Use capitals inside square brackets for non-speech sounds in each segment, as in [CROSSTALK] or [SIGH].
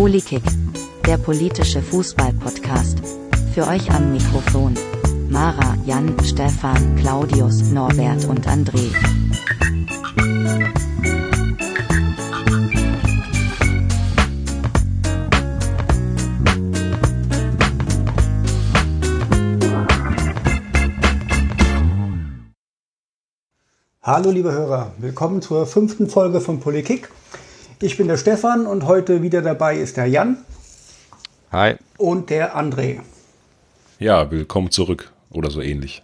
Polikick, der politische Fußball-Podcast. Für euch am Mikrofon. Mara, Jan, Stefan, Claudius, Norbert und André. Hallo liebe Hörer, willkommen zur fünften Folge von Politik. Ich bin der Stefan und heute wieder dabei ist der Jan. Hi. Und der André. Ja, willkommen zurück oder so ähnlich.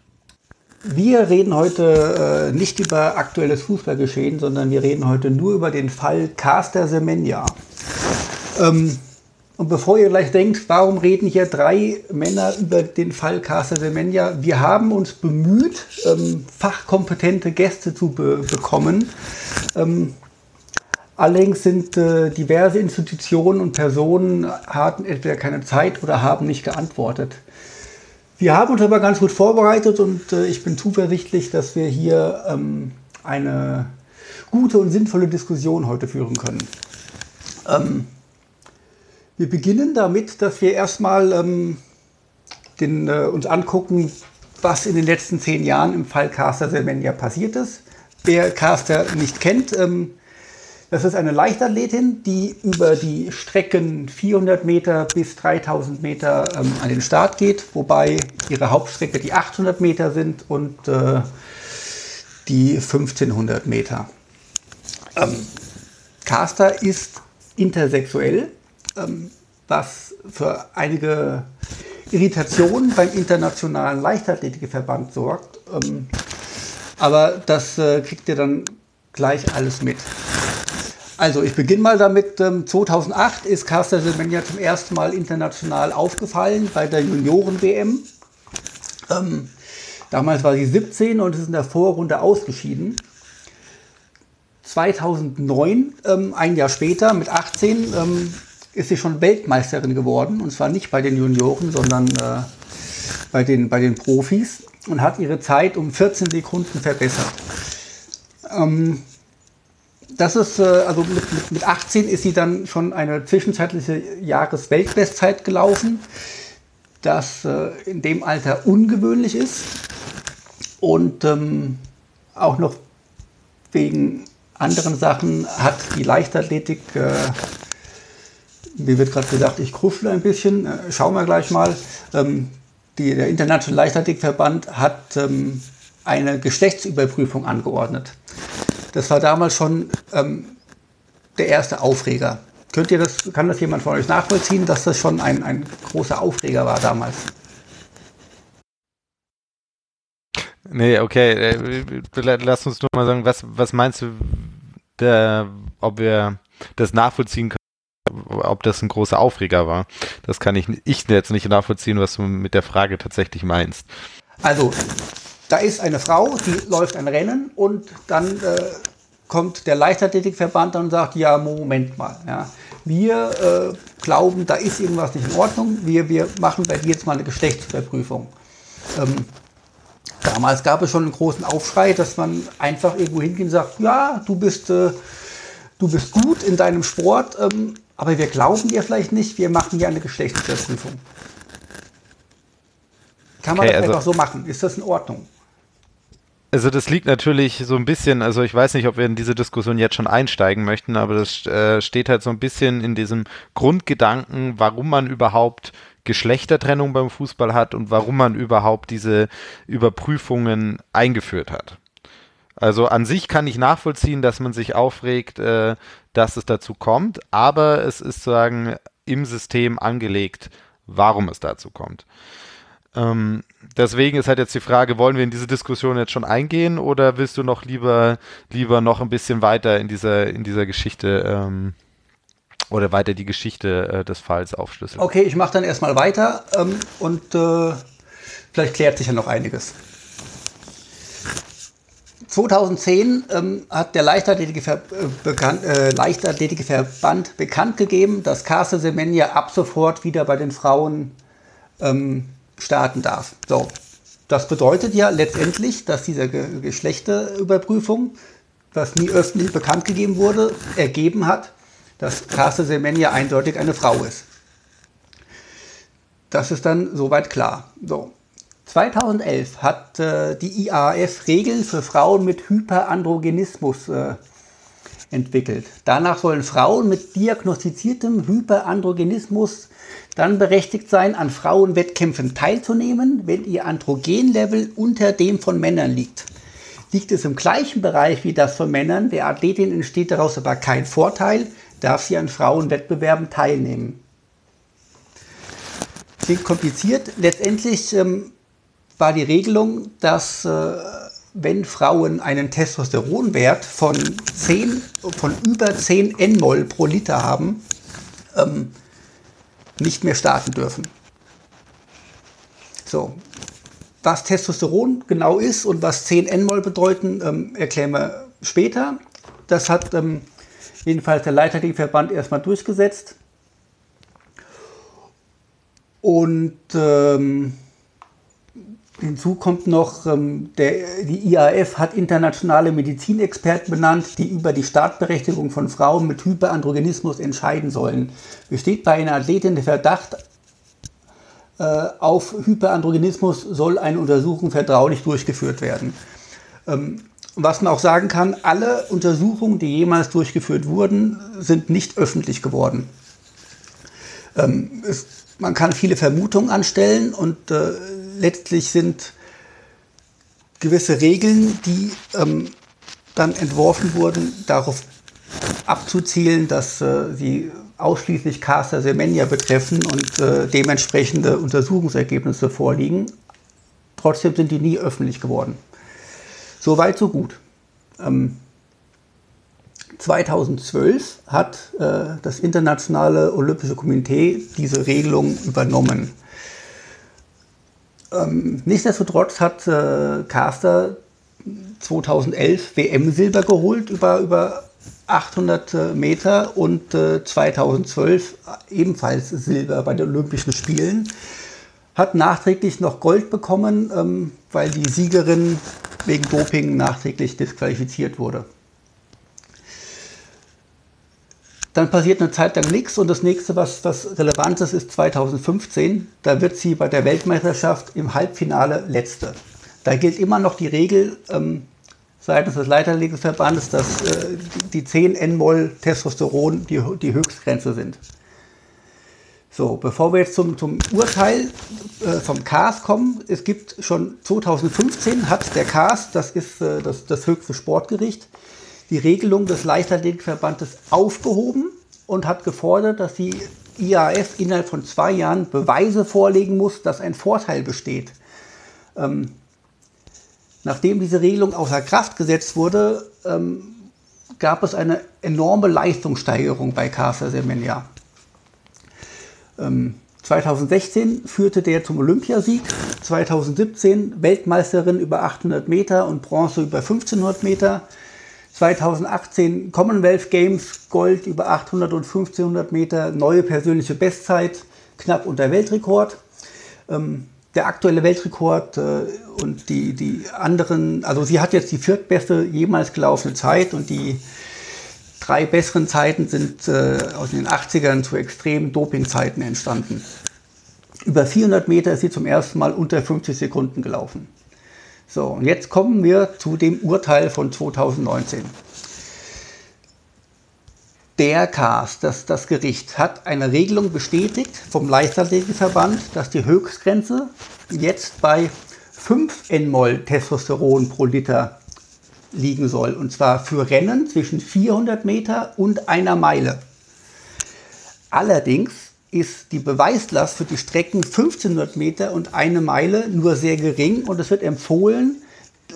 Wir reden heute äh, nicht über aktuelles Fußballgeschehen, sondern wir reden heute nur über den Fall Caster Semenya. Ähm, und bevor ihr gleich denkt, warum reden hier drei Männer über den Fall Caster Semenya, wir haben uns bemüht, ähm, fachkompetente Gäste zu be bekommen. Ähm, allerdings sind äh, diverse Institutionen und Personen hatten entweder keine Zeit oder haben nicht geantwortet. Wir haben uns aber ganz gut vorbereitet und äh, ich bin zuversichtlich, dass wir hier ähm, eine gute und sinnvolle Diskussion heute führen können. Ähm, wir beginnen damit, dass wir erstmal ähm, den, äh, uns angucken, was in den letzten zehn Jahren im Fall Caster Semenya passiert ist. Wer Caster nicht kennt, ähm, das ist eine Leichtathletin, die über die Strecken 400 Meter bis 3000 Meter ähm, an den Start geht, wobei ihre Hauptstrecke die 800 Meter sind und äh, die 1500 Meter. Ähm, Caster ist intersexuell, ähm, was für einige Irritationen beim Internationalen Leichtathletikverband sorgt. Ähm, aber das äh, kriegt ihr dann gleich alles mit. Also ich beginne mal damit. 2008 ähm, ist Caster Semenya zum ersten Mal international aufgefallen bei der Junioren-WM. Ähm, damals war sie 17 und ist in der Vorrunde ausgeschieden. 2009, ähm, ein Jahr später, mit 18, ähm, ist sie schon Weltmeisterin geworden. Und zwar nicht bei den Junioren, sondern äh, bei, den, bei den Profis. Und hat ihre Zeit um 14 Sekunden verbessert. Ähm, das ist, äh, also mit, mit, mit 18 ist sie dann schon eine zwischenzeitliche Jahresweltbestzeit gelaufen, das äh, in dem Alter ungewöhnlich ist und ähm, auch noch wegen anderen Sachen hat die Leichtathletik, äh, mir wird gerade gesagt, ich krufle ein bisschen, äh, schauen wir gleich mal, ähm, die, der Internationale Leichtathletikverband hat ähm, eine Geschlechtsüberprüfung angeordnet. Das war damals schon ähm, der erste Aufreger. Könnt ihr das, kann das jemand von euch nachvollziehen, dass das schon ein, ein großer Aufreger war damals? Nee, okay. Äh, lass uns nur mal sagen, was, was meinst du, der, ob wir das nachvollziehen können, ob das ein großer Aufreger war? Das kann ich, ich jetzt nicht nachvollziehen, was du mit der Frage tatsächlich meinst. Also, da ist eine Frau, die läuft ein Rennen und dann äh, kommt der Leichtathletikverband und sagt, ja, Moment mal, ja, wir äh, glauben, da ist irgendwas nicht in Ordnung, wir, wir machen bei dir jetzt mal eine Geschlechtsüberprüfung. Ähm, damals gab es schon einen großen Aufschrei, dass man einfach irgendwo hingeht und sagt, ja, du bist, äh, du bist gut in deinem Sport, ähm, aber wir glauben dir vielleicht nicht, wir machen hier eine Geschlechtsüberprüfung. Kann man okay, das also einfach so machen? Ist das in Ordnung? Also das liegt natürlich so ein bisschen, also ich weiß nicht, ob wir in diese Diskussion jetzt schon einsteigen möchten, aber das äh, steht halt so ein bisschen in diesem Grundgedanken, warum man überhaupt Geschlechtertrennung beim Fußball hat und warum man überhaupt diese Überprüfungen eingeführt hat. Also an sich kann ich nachvollziehen, dass man sich aufregt, äh, dass es dazu kommt, aber es ist sozusagen im System angelegt, warum es dazu kommt. Ähm, deswegen ist halt jetzt die Frage, wollen wir in diese Diskussion jetzt schon eingehen oder willst du noch lieber, lieber noch ein bisschen weiter in dieser, in dieser Geschichte ähm, oder weiter die Geschichte äh, des Falls aufschlüsseln? Okay, ich mache dann erstmal weiter ähm, und äh, vielleicht klärt sich ja noch einiges. 2010 ähm, hat der Leichtathletikverband äh, bekannt, äh, Leichtathletikverband bekannt gegeben, dass Carsten Semenya ab sofort wieder bei den Frauen ähm, starten darf. So, das bedeutet ja letztendlich, dass diese Ge Geschlechterüberprüfung was nie öffentlich bekannt gegeben wurde, ergeben hat, dass Caster Semenya eindeutig eine Frau ist. Das ist dann soweit klar. So. 2011 hat äh, die IAF Regeln für Frauen mit Hyperandrogenismus äh, entwickelt. Danach sollen Frauen mit diagnostiziertem Hyperandrogenismus dann berechtigt sein, an Frauenwettkämpfen teilzunehmen, wenn ihr Androgenlevel unter dem von Männern liegt. Liegt es im gleichen Bereich wie das von Männern, der Athletin entsteht daraus aber kein Vorteil, darf sie an Frauenwettbewerben teilnehmen. Klingt kompliziert. Letztendlich ähm, war die Regelung, dass äh, wenn Frauen einen Testosteronwert von, 10, von über 10 Nmol pro Liter haben, ähm, nicht mehr starten dürfen. So, was Testosteron genau ist und was 10 Nmol bedeuten, ähm, erklären wir später. Das hat ähm, jedenfalls der Leichtathletikverband erstmal durchgesetzt. Und ähm, Hinzu kommt noch, ähm, der, die IAF hat internationale Medizinexperten benannt, die über die Startberechtigung von Frauen mit Hyperandrogenismus entscheiden sollen. Besteht bei einer Athletin der Verdacht äh, auf Hyperandrogenismus, soll eine Untersuchung vertraulich durchgeführt werden. Ähm, was man auch sagen kann, alle Untersuchungen, die jemals durchgeführt wurden, sind nicht öffentlich geworden. Ähm, es, man kann viele Vermutungen anstellen und äh, letztlich sind gewisse Regeln, die ähm, dann entworfen wurden, darauf abzuzielen, dass äh, sie ausschließlich Caster Semenya betreffen und äh, dementsprechende Untersuchungsergebnisse vorliegen. Trotzdem sind die nie öffentlich geworden. So weit, so gut. Ähm, 2012 hat äh, das Internationale Olympische Komitee diese Regelung übernommen. Ähm, nichtsdestotrotz hat äh, Caster 2011 WM-Silber geholt über, über 800 äh, Meter und äh, 2012 ebenfalls Silber bei den Olympischen Spielen. Hat nachträglich noch Gold bekommen, ähm, weil die Siegerin wegen Doping nachträglich disqualifiziert wurde. Dann passiert eine Zeit lang nichts und das nächste, was, was relevant ist, ist 2015. Da wird sie bei der Weltmeisterschaft im Halbfinale Letzte. Da gilt immer noch die Regel ähm, seitens des Leiterlegeverbandes, dass äh, die 10 Nmol Testosteron die, die Höchstgrenze sind. So, bevor wir jetzt zum, zum Urteil äh, vom CAS kommen, es gibt schon 2015 hat der CAS, das ist äh, das, das höchste Sportgericht, die Regelung des Leichtathletikverbandes aufgehoben und hat gefordert, dass die IAF innerhalb von zwei Jahren Beweise vorlegen muss, dass ein Vorteil besteht. Ähm, nachdem diese Regelung außer Kraft gesetzt wurde, ähm, gab es eine enorme Leistungssteigerung bei Casa Semenya. Ähm, 2016 führte der zum Olympiasieg, 2017 Weltmeisterin über 800 Meter und Bronze über 1500 Meter, 2018 Commonwealth Games Gold über 800 und 1500 Meter, neue persönliche Bestzeit, knapp unter Weltrekord. Ähm, der aktuelle Weltrekord äh, und die, die anderen, also sie hat jetzt die viertbeste jemals gelaufene Zeit und die drei besseren Zeiten sind äh, aus den 80ern zu extremen Dopingzeiten entstanden. Über 400 Meter ist sie zum ersten Mal unter 50 Sekunden gelaufen. So, und jetzt kommen wir zu dem Urteil von 2019. Der CAS, das, das Gericht, hat eine Regelung bestätigt vom Leichtathletikverband, dass die Höchstgrenze jetzt bei 5 Nmol Testosteron pro Liter liegen soll. Und zwar für Rennen zwischen 400 Meter und einer Meile. Allerdings ist die Beweislast für die Strecken 1500 Meter und eine Meile nur sehr gering und es wird empfohlen,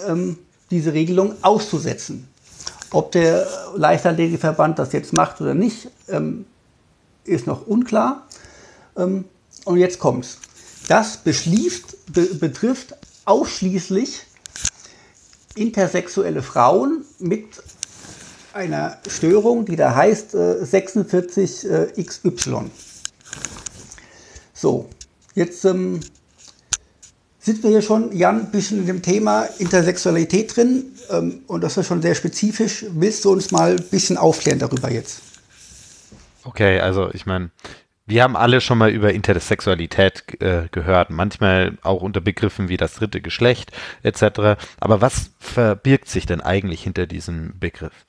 ähm, diese Regelung auszusetzen. Ob der Leichtathletikverband das jetzt macht oder nicht, ähm, ist noch unklar. Ähm, und jetzt kommt's. Das beschließt, be betrifft ausschließlich intersexuelle Frauen mit einer Störung, die da heißt äh, 46XY. So, jetzt ähm, sind wir hier schon, Jan, ein bisschen in dem Thema Intersexualität drin ähm, und das ist schon sehr spezifisch. Willst du uns mal ein bisschen aufklären darüber jetzt? Okay, also ich meine, wir haben alle schon mal über Intersexualität äh, gehört, manchmal auch unter Begriffen wie das dritte Geschlecht etc. Aber was verbirgt sich denn eigentlich hinter diesem Begriff?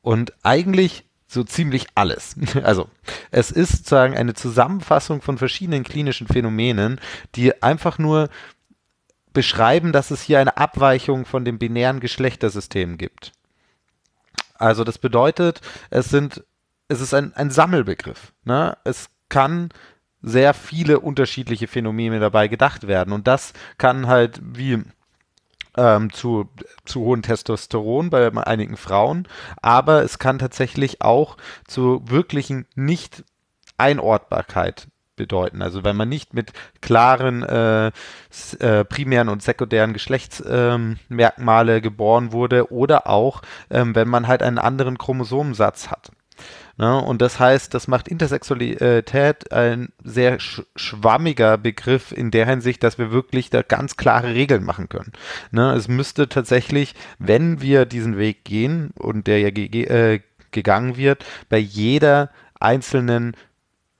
Und eigentlich so ziemlich alles. [LAUGHS] Also es ist sozusagen eine Zusammenfassung von verschiedenen klinischen Phänomenen, die einfach nur beschreiben, dass es hier eine Abweichung von dem binären Geschlechtersystem gibt. Also das bedeutet, es sind, es ist ein, ein Sammelbegriff. Ne? Es kann sehr viele unterschiedliche Phänomene dabei gedacht werden. Und das kann halt wie ähm, zu, zu hohen Testosteron bei einigen Frauen, aber es kann tatsächlich auch zu wirklichen nicht Einortbarkeit bedeuten. Also wenn man nicht mit klaren äh, äh, primären und sekundären Geschlechtsmerkmale ähm, geboren wurde oder auch ähm, wenn man halt einen anderen Chromosomensatz hat. Ne? Und das heißt, das macht Intersexualität ein sehr sch schwammiger Begriff in der Hinsicht, dass wir wirklich da ganz klare Regeln machen können. Ne? Es müsste tatsächlich, wenn wir diesen Weg gehen und der ja ge äh, gegangen wird, bei jeder einzelnen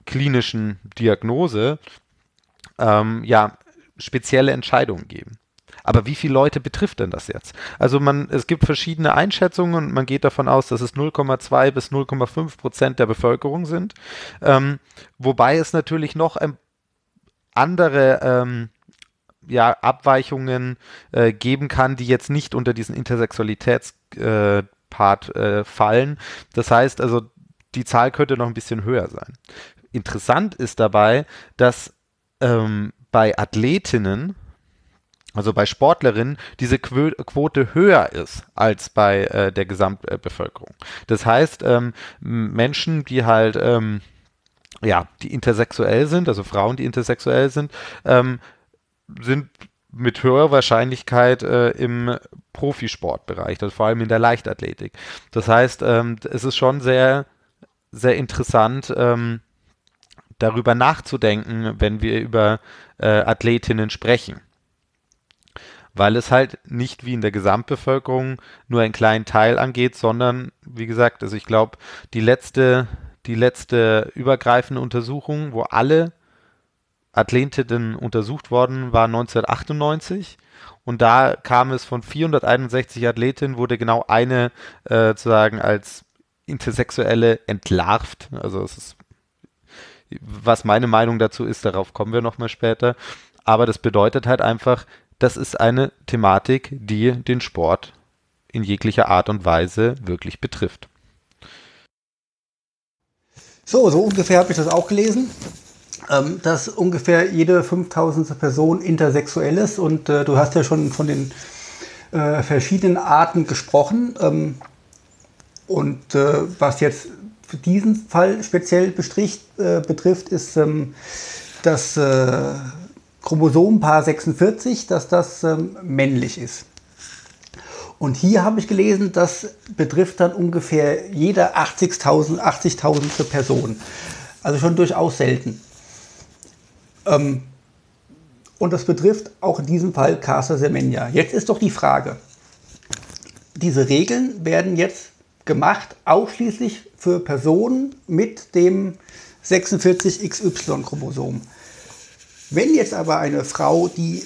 klinischen Diagnose ähm, ja spezielle Entscheidungen geben. Aber wie viele Leute betrifft denn das jetzt? Also man, es gibt verschiedene Einschätzungen und man geht davon aus, dass es 0,2 bis 0,5 Prozent der Bevölkerung sind. Ähm, wobei es natürlich noch andere ähm, ja, Abweichungen äh, geben kann, die jetzt nicht unter diesen Intersexualitätspart äh, äh, fallen. Das heißt also, die Zahl könnte noch ein bisschen höher sein. Interessant ist dabei, dass ähm, bei Athletinnen also bei Sportlerinnen, diese Quote höher ist als bei äh, der Gesamtbevölkerung. Das heißt, ähm, Menschen, die halt, ähm, ja, die intersexuell sind, also Frauen, die intersexuell sind, ähm, sind mit höherer Wahrscheinlichkeit äh, im Profisportbereich, also vor allem in der Leichtathletik. Das heißt, ähm, es ist schon sehr, sehr interessant, ähm, darüber nachzudenken, wenn wir über äh, Athletinnen sprechen weil es halt nicht wie in der Gesamtbevölkerung nur einen kleinen Teil angeht, sondern wie gesagt, also ich glaube, die letzte, die letzte übergreifende Untersuchung, wo alle Athletinnen untersucht worden, war 1998. Und da kam es von 461 Athletinnen, wurde genau eine äh, sozusagen als intersexuelle entlarvt. Also es ist, was meine Meinung dazu ist, darauf kommen wir nochmal später. Aber das bedeutet halt einfach, das ist eine Thematik, die den Sport in jeglicher Art und Weise wirklich betrifft. So, so ungefähr habe ich das auch gelesen, ähm, dass ungefähr jede 5000. Person intersexuell ist und äh, du hast ja schon von den äh, verschiedenen Arten gesprochen ähm, und äh, was jetzt für diesen Fall speziell betrifft, ist ähm, dass Chromosomenpaar 46, dass das ähm, männlich ist. Und hier habe ich gelesen, das betrifft dann ungefähr jeder 80.000 80 Person. Also schon durchaus selten. Ähm, und das betrifft auch in diesem Fall Casa Semenya. Jetzt ist doch die Frage, diese Regeln werden jetzt gemacht ausschließlich für Personen mit dem 46XY-Chromosom. Wenn jetzt aber eine Frau, die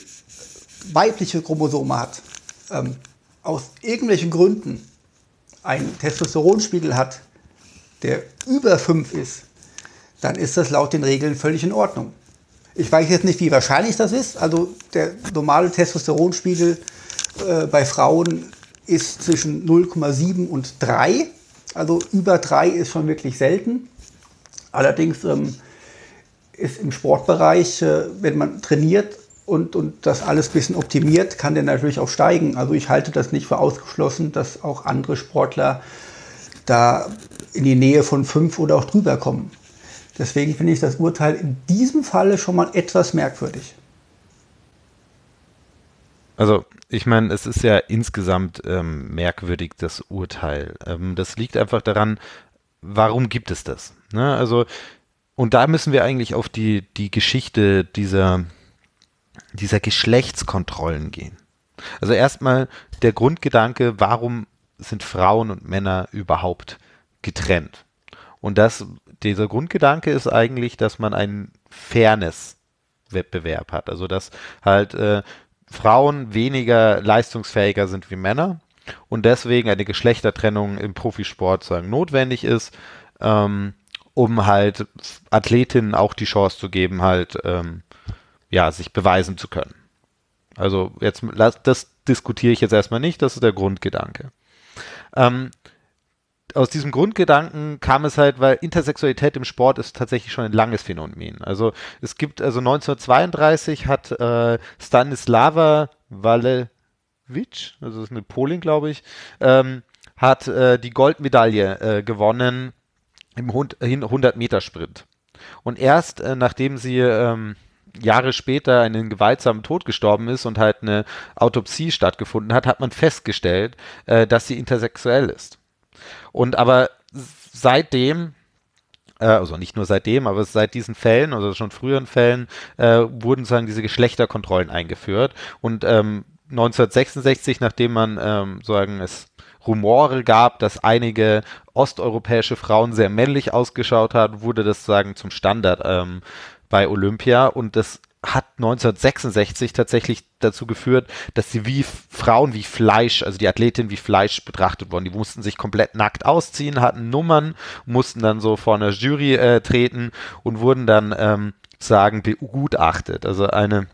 weibliche Chromosome hat, ähm, aus irgendwelchen Gründen einen Testosteronspiegel hat, der über 5 ist, dann ist das laut den Regeln völlig in Ordnung. Ich weiß jetzt nicht, wie wahrscheinlich das ist. Also der normale Testosteronspiegel äh, bei Frauen ist zwischen 0,7 und 3. Also über 3 ist schon wirklich selten. Allerdings ähm, ist im Sportbereich, äh, wenn man trainiert und, und das alles ein bisschen optimiert, kann der natürlich auch steigen. Also ich halte das nicht für ausgeschlossen, dass auch andere Sportler da in die Nähe von fünf oder auch drüber kommen. Deswegen finde ich das Urteil in diesem Falle schon mal etwas merkwürdig. Also ich meine, es ist ja insgesamt ähm, merkwürdig, das Urteil. Ähm, das liegt einfach daran, warum gibt es das? Ne? Also und da müssen wir eigentlich auf die, die Geschichte dieser, dieser Geschlechtskontrollen gehen. Also erstmal der Grundgedanke, warum sind Frauen und Männer überhaupt getrennt? Und das, dieser Grundgedanke ist eigentlich, dass man einen Fairness-Wettbewerb hat. Also dass halt äh, Frauen weniger leistungsfähiger sind wie Männer und deswegen eine Geschlechtertrennung im Profisport sagen notwendig ist, ähm, um halt Athletinnen auch die Chance zu geben, halt ähm, ja sich beweisen zu können. Also jetzt das diskutiere ich jetzt erstmal nicht, das ist der Grundgedanke. Ähm, aus diesem Grundgedanken kam es halt, weil Intersexualität im Sport ist tatsächlich schon ein langes Phänomen. Also es gibt, also 1932 hat äh, Stanislava Walewicz, also das ist eine Polin, glaube ich, ähm, hat äh, die Goldmedaille äh, gewonnen im 100-Meter-Sprint. Und erst äh, nachdem sie ähm, Jahre später einen gewaltsamen Tod gestorben ist und halt eine Autopsie stattgefunden hat, hat man festgestellt, äh, dass sie intersexuell ist. Und aber seitdem, äh, also nicht nur seitdem, aber seit diesen Fällen, also schon früheren Fällen, äh, wurden sozusagen diese Geschlechterkontrollen eingeführt. Und ähm, 1966, nachdem man ähm, sagen es Rumore gab, dass einige osteuropäische Frauen sehr männlich ausgeschaut haben, wurde das sagen zum Standard ähm, bei Olympia und das hat 1966 tatsächlich dazu geführt, dass sie wie Frauen wie Fleisch, also die Athletinnen wie Fleisch betrachtet wurden. Die mussten sich komplett nackt ausziehen, hatten Nummern, mussten dann so vor einer Jury äh, treten und wurden dann ähm, sagen begutachtet. Also eine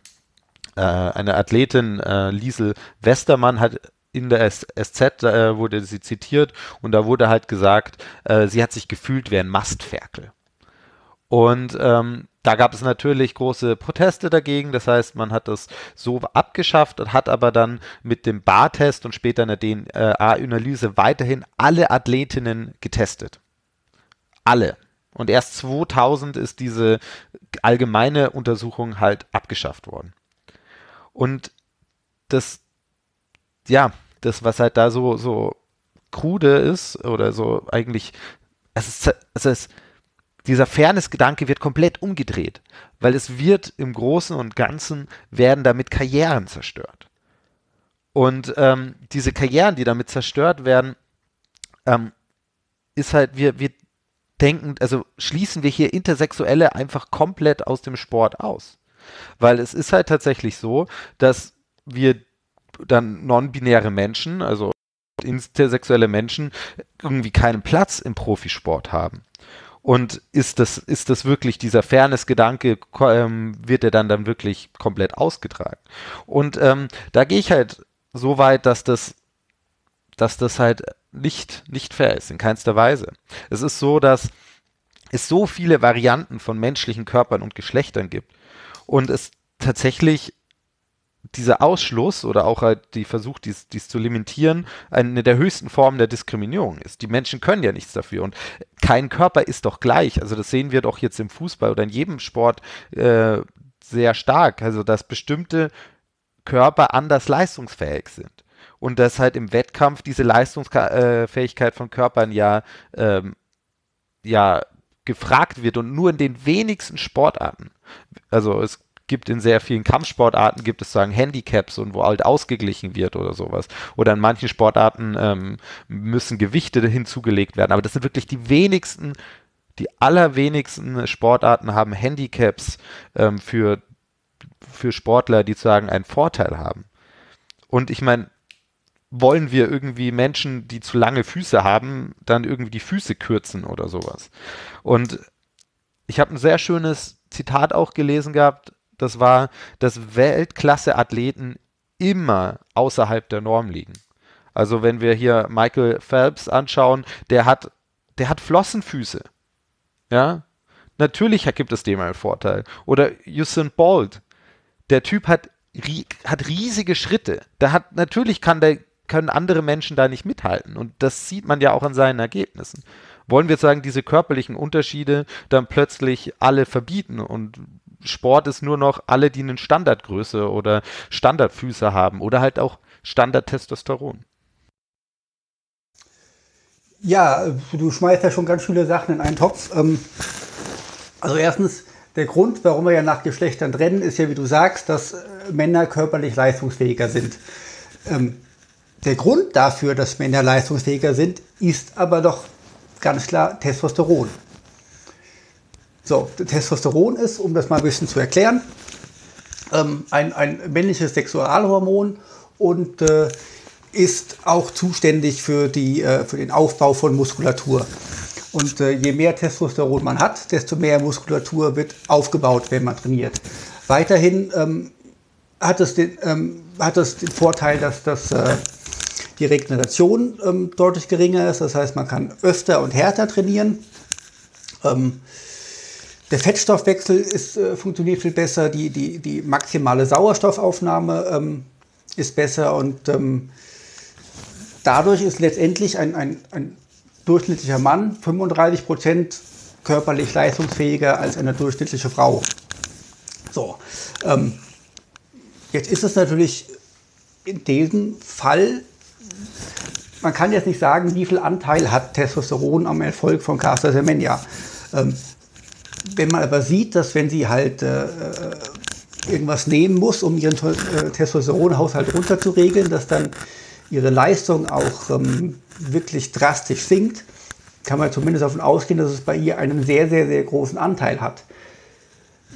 äh, eine Athletin äh, Liesel Westermann hat in der SZ äh, wurde sie zitiert und da wurde halt gesagt, äh, sie hat sich gefühlt wie ein Mastferkel. Und ähm, da gab es natürlich große Proteste dagegen. Das heißt, man hat das so abgeschafft und hat aber dann mit dem Bartest und später in der DNA-Analyse weiterhin alle Athletinnen getestet. Alle. Und erst 2000 ist diese allgemeine Untersuchung halt abgeschafft worden. Und das, ja, das, was halt da so, so krude ist oder so eigentlich, es ist, es ist dieser Fairness-Gedanke wird komplett umgedreht, weil es wird im Großen und Ganzen werden damit Karrieren zerstört. Und ähm, diese Karrieren, die damit zerstört werden, ähm, ist halt, wir, wir denken, also schließen wir hier Intersexuelle einfach komplett aus dem Sport aus. Weil es ist halt tatsächlich so, dass wir dann non-binäre Menschen, also intersexuelle Menschen, irgendwie keinen Platz im Profisport haben. Und ist das, ist das wirklich dieser Fairness-Gedanke, ähm, wird er dann dann wirklich komplett ausgetragen? Und ähm, da gehe ich halt so weit, dass das, dass das halt nicht, nicht fair ist, in keinster Weise. Es ist so, dass es so viele Varianten von menschlichen Körpern und Geschlechtern gibt und es tatsächlich dieser Ausschluss oder auch halt die Versuch, dies, dies zu limitieren, eine der höchsten Formen der Diskriminierung ist. Die Menschen können ja nichts dafür und kein Körper ist doch gleich. Also das sehen wir doch jetzt im Fußball oder in jedem Sport äh, sehr stark. Also dass bestimmte Körper anders leistungsfähig sind und dass halt im Wettkampf diese Leistungsfähigkeit von Körpern ja ähm, ja gefragt wird und nur in den wenigsten Sportarten. Also es gibt in sehr vielen Kampfsportarten gibt es sagen Handicaps und wo halt ausgeglichen wird oder sowas. Oder in manchen Sportarten ähm, müssen Gewichte hinzugelegt werden. Aber das sind wirklich die wenigsten, die allerwenigsten Sportarten haben Handicaps ähm, für, für Sportler, die sagen einen Vorteil haben. Und ich meine, wollen wir irgendwie Menschen, die zu lange Füße haben, dann irgendwie die Füße kürzen oder sowas. Und ich habe ein sehr schönes Zitat auch gelesen gehabt das war, dass Weltklasse-Athleten immer außerhalb der Norm liegen. Also wenn wir hier Michael Phelps anschauen, der hat, der hat Flossenfüße. Ja, natürlich gibt es dem einen Vorteil. Oder Usain Bolt, der Typ hat, hat riesige Schritte. Da hat, natürlich kann der, können andere Menschen da nicht mithalten. Und das sieht man ja auch an seinen Ergebnissen. Wollen wir sagen, diese körperlichen Unterschiede dann plötzlich alle verbieten und Sport ist nur noch alle, die eine Standardgröße oder Standardfüße haben oder halt auch Standardtestosteron. Ja, du schmeißt ja schon ganz viele Sachen in einen Topf. Ähm, also erstens, der Grund, warum wir ja nach Geschlechtern trennen, ist ja, wie du sagst, dass Männer körperlich leistungsfähiger sind. Ähm, der Grund dafür, dass Männer leistungsfähiger sind, ist aber doch ganz klar Testosteron. So, Testosteron ist, um das mal ein bisschen zu erklären, ähm, ein, ein männliches Sexualhormon und äh, ist auch zuständig für, die, äh, für den Aufbau von Muskulatur. Und äh, je mehr Testosteron man hat, desto mehr Muskulatur wird aufgebaut, wenn man trainiert. Weiterhin ähm, hat, es den, ähm, hat es den Vorteil, dass das, äh, die Regeneration ähm, deutlich geringer ist. Das heißt, man kann öfter und härter trainieren. Ähm, der Fettstoffwechsel ist, äh, funktioniert viel besser, die, die, die maximale Sauerstoffaufnahme ähm, ist besser und ähm, dadurch ist letztendlich ein, ein, ein durchschnittlicher Mann 35 Prozent körperlich leistungsfähiger als eine durchschnittliche Frau. So, ähm, jetzt ist es natürlich in diesem Fall, man kann jetzt nicht sagen, wie viel Anteil hat Testosteron am Erfolg von Caster Semenya. Ähm, wenn man aber sieht, dass wenn sie halt äh, irgendwas nehmen muss, um ihren äh, Testosteronhaushalt runterzuregeln, dass dann ihre Leistung auch ähm, wirklich drastisch sinkt, kann man zumindest davon ausgehen, dass es bei ihr einen sehr, sehr, sehr großen Anteil hat.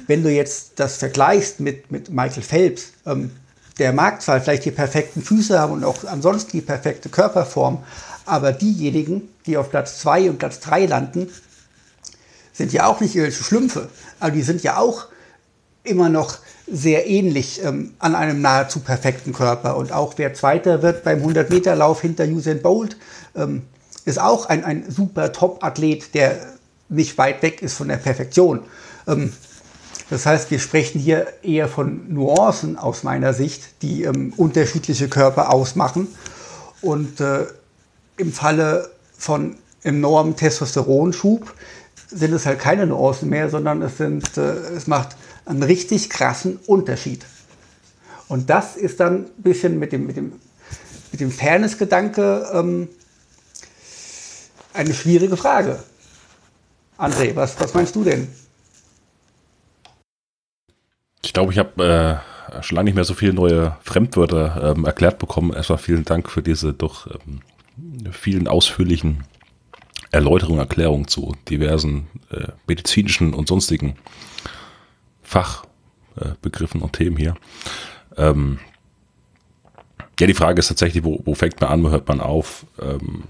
Wenn du jetzt das vergleichst mit, mit Michael Phelps, ähm, der mag zwar vielleicht die perfekten Füße haben und auch ansonsten die perfekte Körperform, aber diejenigen, die auf Platz 2 und Platz 3 landen, sind ja auch nicht irgendwelche Schlümpfe, aber die sind ja auch immer noch sehr ähnlich ähm, an einem nahezu perfekten Körper. Und auch wer Zweiter wird beim 100-Meter-Lauf hinter Usain Bolt, ähm, ist auch ein, ein super Top-Athlet, der nicht weit weg ist von der Perfektion. Ähm, das heißt, wir sprechen hier eher von Nuancen aus meiner Sicht, die ähm, unterschiedliche Körper ausmachen. Und äh, im Falle von enormem Testosteronschub sind es halt keine Nuancen mehr, sondern es, sind, äh, es macht einen richtig krassen Unterschied. Und das ist dann ein bisschen mit dem, mit dem, mit dem Fairness-Gedanke ähm, eine schwierige Frage. André, was, was meinst du denn? Ich glaube, ich habe äh, schon lange nicht mehr so viele neue Fremdwörter ähm, erklärt bekommen. Erstmal vielen Dank für diese doch ähm, vielen ausführlichen Erläuterung, Erklärung zu diversen äh, medizinischen und sonstigen Fachbegriffen äh, und Themen hier. Ähm, ja, die Frage ist tatsächlich, wo, wo fängt man an, wo hört man auf, ähm,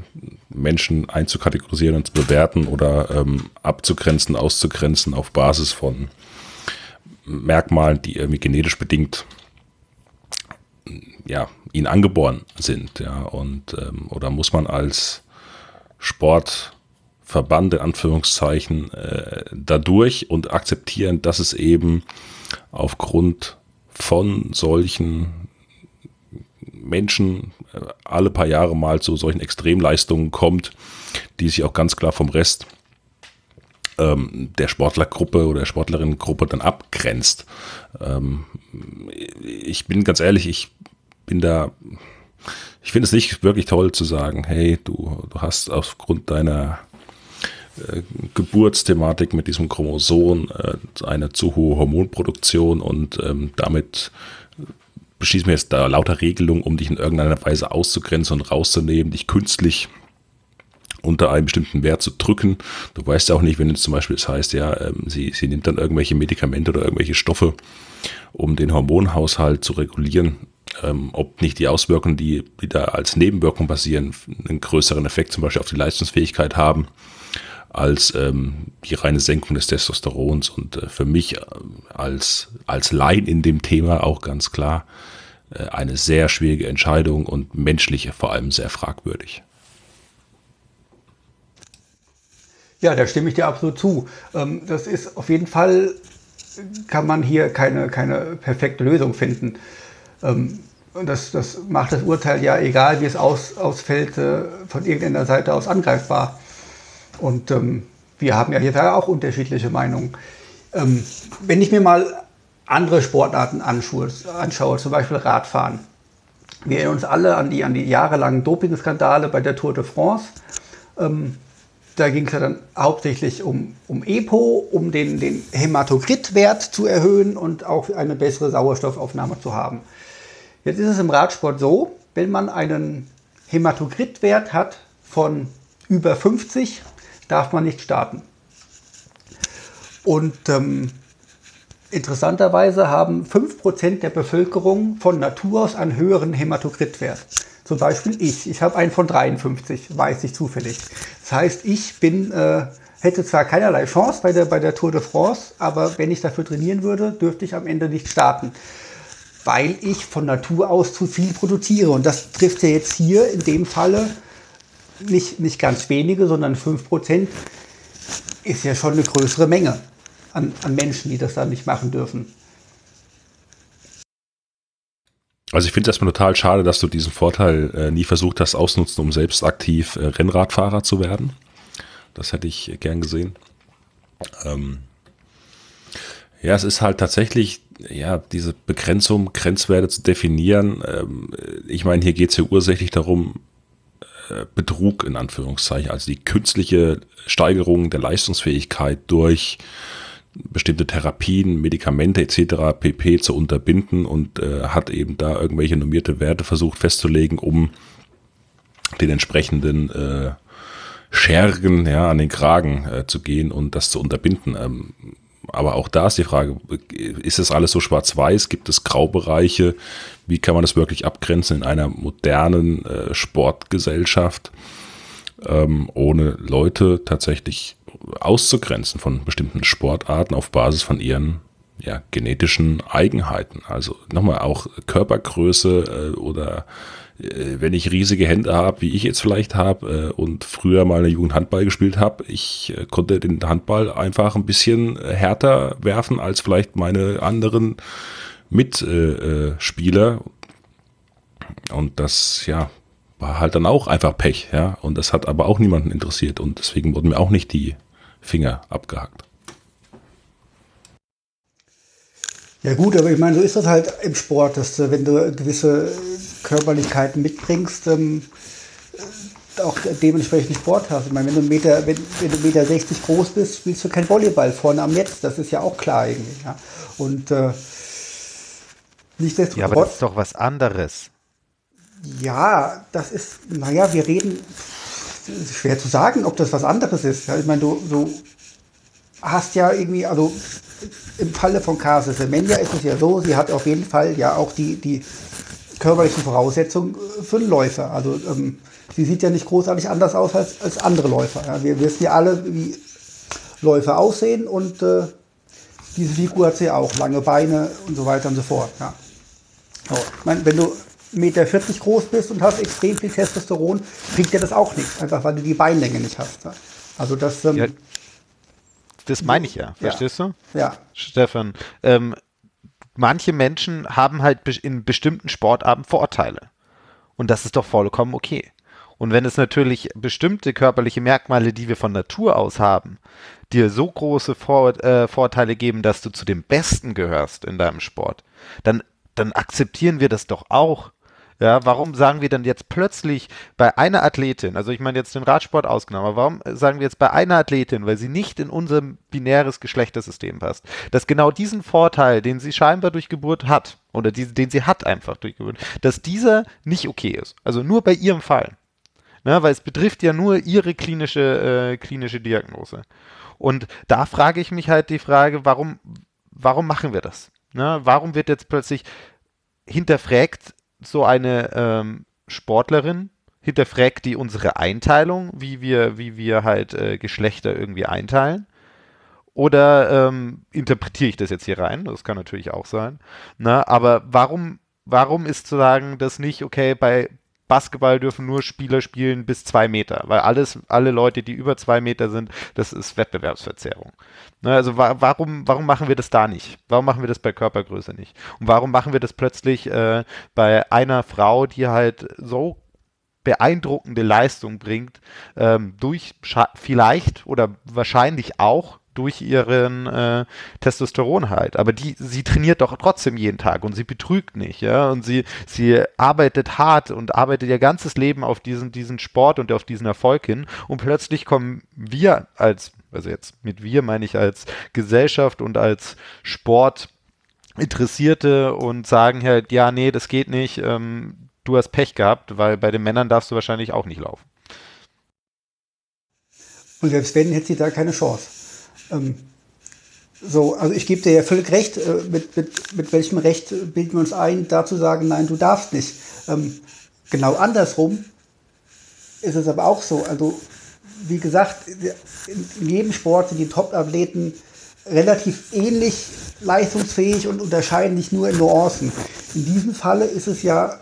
Menschen einzukategorisieren und zu bewerten oder ähm, abzugrenzen, auszugrenzen auf Basis von Merkmalen, die irgendwie genetisch bedingt ja, ihnen angeboren sind, ja, und ähm, oder muss man als Sportverband in Anführungszeichen äh, dadurch und akzeptieren, dass es eben aufgrund von solchen Menschen äh, alle paar Jahre mal zu solchen Extremleistungen kommt, die sich auch ganz klar vom Rest ähm, der Sportlergruppe oder der Sportlerinnengruppe dann abgrenzt. Ähm, ich bin ganz ehrlich, ich bin da ich finde es nicht wirklich toll zu sagen, hey, du, du hast aufgrund deiner Geburtsthematik mit diesem Chromosom äh, eine zu hohe Hormonproduktion und ähm, damit beschließen wir jetzt da lauter Regelungen, um dich in irgendeiner Weise auszugrenzen und rauszunehmen, dich künstlich unter einem bestimmten Wert zu drücken. Du weißt ja auch nicht, wenn es zum Beispiel das heißt, ja, ähm, sie, sie nimmt dann irgendwelche Medikamente oder irgendwelche Stoffe, um den Hormonhaushalt zu regulieren ähm, ob nicht die Auswirkungen, die, die da als Nebenwirkung passieren, einen größeren Effekt zum Beispiel auf die Leistungsfähigkeit haben als ähm, die reine Senkung des Testosterons. Und äh, für mich äh, als, als Laien in dem Thema auch ganz klar äh, eine sehr schwierige Entscheidung und menschliche vor allem sehr fragwürdig. Ja, da stimme ich dir absolut zu. Ähm, das ist auf jeden Fall, kann man hier keine, keine perfekte Lösung finden. Ähm, und das, das macht das Urteil ja, egal wie es aus, ausfällt, äh, von irgendeiner Seite aus angreifbar. Und ähm, wir haben ja hier auch unterschiedliche Meinungen. Ähm, wenn ich mir mal andere Sportarten anschaue, zum Beispiel Radfahren. Wir erinnern uns alle an die, an die jahrelangen Dopingskandale bei der Tour de France. Ähm, da ging es ja dann hauptsächlich um, um EPO, um den, den Hämatokritwert zu erhöhen und auch eine bessere Sauerstoffaufnahme zu haben. Jetzt ist es im Radsport so, wenn man einen Hämatokritwert hat von über 50, darf man nicht starten. Und ähm, interessanterweise haben 5% der Bevölkerung von Natur aus einen höheren Hämatokritwert. Zum Beispiel ich. Ich habe einen von 53, weiß ich zufällig. Das heißt, ich bin, äh, hätte zwar keinerlei Chance bei der, bei der Tour de France, aber wenn ich dafür trainieren würde, dürfte ich am Ende nicht starten. Weil ich von Natur aus zu viel produziere. Und das trifft ja jetzt hier in dem Falle nicht, nicht ganz wenige, sondern 5% ist ja schon eine größere Menge an, an Menschen, die das dann nicht machen dürfen. Also ich finde es erstmal total schade, dass du diesen Vorteil äh, nie versucht hast ausnutzen, um selbst aktiv äh, Rennradfahrer zu werden. Das hätte ich gern gesehen. Ähm ja, es ist halt tatsächlich, ja, diese Begrenzung, Grenzwerte zu definieren. Ähm ich meine, hier geht es ja ursächlich darum, Betrug in Anführungszeichen, also die künstliche Steigerung der Leistungsfähigkeit durch bestimmte Therapien, Medikamente etc. pp. zu unterbinden und äh, hat eben da irgendwelche normierte Werte versucht festzulegen, um den entsprechenden äh, Schergen ja, an den Kragen äh, zu gehen und das zu unterbinden. Ähm, aber auch da ist die Frage, ist das alles so schwarz-weiß? Gibt es Graubereiche? Wie kann man das wirklich abgrenzen in einer modernen äh, Sportgesellschaft, ähm, ohne Leute tatsächlich auszugrenzen von bestimmten Sportarten auf Basis von ihren ja, genetischen Eigenheiten. Also nochmal auch Körpergröße äh, oder wenn ich riesige Hände habe, wie ich jetzt vielleicht habe äh, und früher mal eine Jugend Handball gespielt habe, ich äh, konnte den Handball einfach ein bisschen härter werfen als vielleicht meine anderen Mitspieler. und das, ja, war halt dann auch einfach Pech, ja. Und das hat aber auch niemanden interessiert und deswegen wurden mir auch nicht die Finger abgehackt. Ja gut, aber ich meine, so ist das halt im Sport, dass wenn du gewisse Körperlichkeiten mitbringst, ähm, auch dementsprechend Sport hast. Ich meine, wenn du Meter, wenn, wenn du Meter 60 groß bist, spielst du kein Volleyball vorne am Netz. Das ist ja auch klar irgendwie. Ja? Und äh, nichtsdestotrotz. Ja, aber das ist doch was anderes. Ja, das ist, naja, wir reden, schwer zu sagen, ob das was anderes ist. Ja, ich meine, du, du hast ja irgendwie, also im Falle von Casa Semenya ist es ja so, sie hat auf jeden Fall ja auch die, die körperlichen Voraussetzungen für einen Läufer. Also ähm, sie sieht ja nicht großartig anders aus als, als andere Läufer. Ja. Wir wissen ja alle, wie Läufer aussehen und äh, diese Figur hat sie auch, lange Beine und so weiter und so fort. Ja. So, mein, wenn du 1,40 Meter groß bist und hast extrem viel Testosteron, bringt dir das auch nichts, einfach weil du die Beinlänge nicht hast. Also das. Ähm, ja, das meine ich ja, verstehst ja. du? Ja. Stefan, ähm, manche Menschen haben halt in bestimmten Sportarten Vorteile. Und das ist doch vollkommen okay. Und wenn es natürlich bestimmte körperliche Merkmale, die wir von Natur aus haben, dir so große Vor äh, Vorteile geben, dass du zu den Besten gehörst in deinem Sport, dann, dann akzeptieren wir das doch auch. Ja, warum sagen wir dann jetzt plötzlich bei einer Athletin, also ich meine jetzt den Radsport ausgenommen, aber warum sagen wir jetzt bei einer Athletin, weil sie nicht in unser binäres Geschlechtersystem passt, dass genau diesen Vorteil, den sie scheinbar durch Geburt hat, oder die, den sie hat einfach durch Geburt, dass dieser nicht okay ist. Also nur bei ihrem Fall. Ne, weil es betrifft ja nur ihre klinische, äh, klinische Diagnose. Und da frage ich mich halt die Frage, warum, warum machen wir das? Ne, warum wird jetzt plötzlich hinterfragt so eine ähm, Sportlerin hinterfragt die unsere Einteilung, wie wir, wie wir halt äh, Geschlechter irgendwie einteilen. Oder ähm, interpretiere ich das jetzt hier rein? Das kann natürlich auch sein. Na, aber warum, warum ist zu sagen, dass nicht, okay, bei Basketball dürfen nur Spieler spielen bis zwei Meter, weil alles, alle Leute, die über zwei Meter sind, das ist Wettbewerbsverzerrung. Ne, also wa warum, warum machen wir das da nicht? Warum machen wir das bei Körpergröße nicht? Und warum machen wir das plötzlich äh, bei einer Frau, die halt so beeindruckende Leistung bringt, ähm, durch vielleicht oder wahrscheinlich auch durch ihren äh, Testosteronhalt. Aber die, sie trainiert doch trotzdem jeden Tag und sie betrügt nicht, ja. Und sie, sie arbeitet hart und arbeitet ihr ganzes Leben auf diesen, diesen Sport und auf diesen Erfolg hin. Und plötzlich kommen wir als, also jetzt mit wir meine ich als Gesellschaft und als Sport Interessierte und sagen halt, ja, nee, das geht nicht, ähm, du hast Pech gehabt, weil bei den Männern darfst du wahrscheinlich auch nicht laufen. Und selbst wenn, hätte sie da keine Chance. Ähm, so, also ich gebe dir ja völlig recht, äh, mit, mit, mit welchem Recht bilden wir uns ein, da zu sagen, nein, du darfst nicht. Ähm, genau andersrum ist es aber auch so. Also, wie gesagt, in, in jedem Sport sind die Top-Athleten relativ ähnlich leistungsfähig und unterscheiden nicht nur in Nuancen. In diesem Falle ist es ja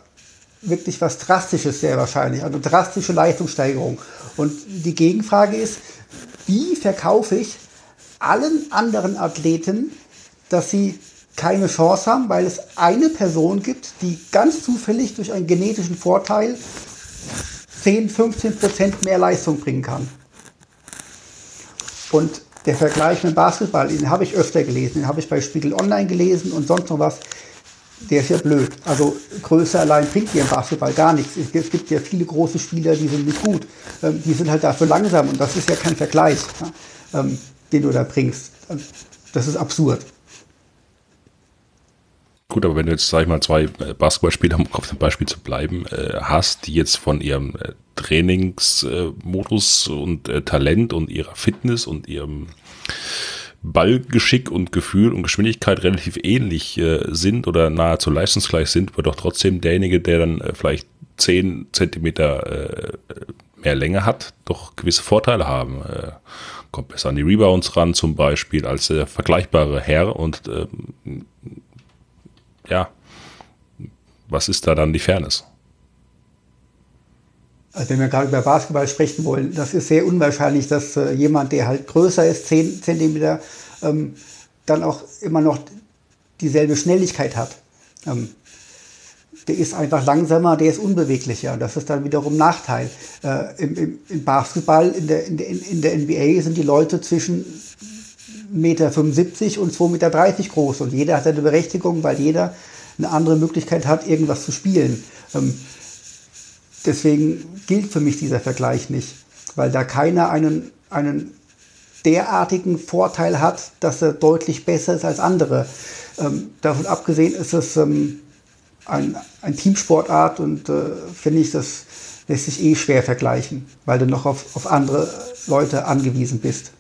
wirklich was Drastisches sehr wahrscheinlich, also drastische Leistungssteigerung. Und die Gegenfrage ist, wie verkaufe ich allen anderen Athleten, dass sie keine Chance haben, weil es eine Person gibt, die ganz zufällig durch einen genetischen Vorteil 10, 15 Prozent mehr Leistung bringen kann. Und der Vergleich mit Basketball, den habe ich öfter gelesen, den habe ich bei Spiegel Online gelesen und sonst noch was. Der ist ja blöd. Also Größe allein bringt dir im Basketball gar nichts. Es gibt ja viele große Spieler, die sind nicht gut. Ähm, die sind halt dafür langsam und das ist ja kein Vergleich, ähm, den du da bringst. Das ist absurd. Gut, aber wenn du jetzt, sag ich mal, zwei äh, Basketballspieler, um auf dem Beispiel zu bleiben, äh, hast, die jetzt von ihrem äh, Trainingsmodus und Talent und ihrer Fitness und ihrem Ballgeschick und Gefühl und Geschwindigkeit relativ ähnlich äh, sind oder nahezu leistungsgleich sind, aber doch trotzdem derjenige, der dann vielleicht 10 Zentimeter mehr Länge hat, doch gewisse Vorteile haben. Kommt besser an die Rebounds ran zum Beispiel als der vergleichbare Herr und ähm, ja, was ist da dann die Fairness? Also wenn wir gerade über Basketball sprechen wollen, das ist sehr unwahrscheinlich, dass äh, jemand, der halt größer ist, 10 Zentimeter, ähm, dann auch immer noch dieselbe Schnelligkeit hat. Ähm, der ist einfach langsamer, der ist unbeweglicher. Das ist dann wiederum Nachteil. Äh, im, im, Im Basketball, in der, in, der, in der NBA sind die Leute zwischen 1,75 Meter und 2,30 Meter groß. Und jeder hat eine Berechtigung, weil jeder eine andere Möglichkeit hat, irgendwas zu spielen. Ähm, deswegen gilt für mich dieser Vergleich nicht, weil da keiner einen, einen derartigen Vorteil hat, dass er deutlich besser ist als andere. Ähm, davon abgesehen ist es ähm, ein, ein Teamsportart und äh, finde ich, das lässt sich eh schwer vergleichen, weil du noch auf, auf andere Leute angewiesen bist.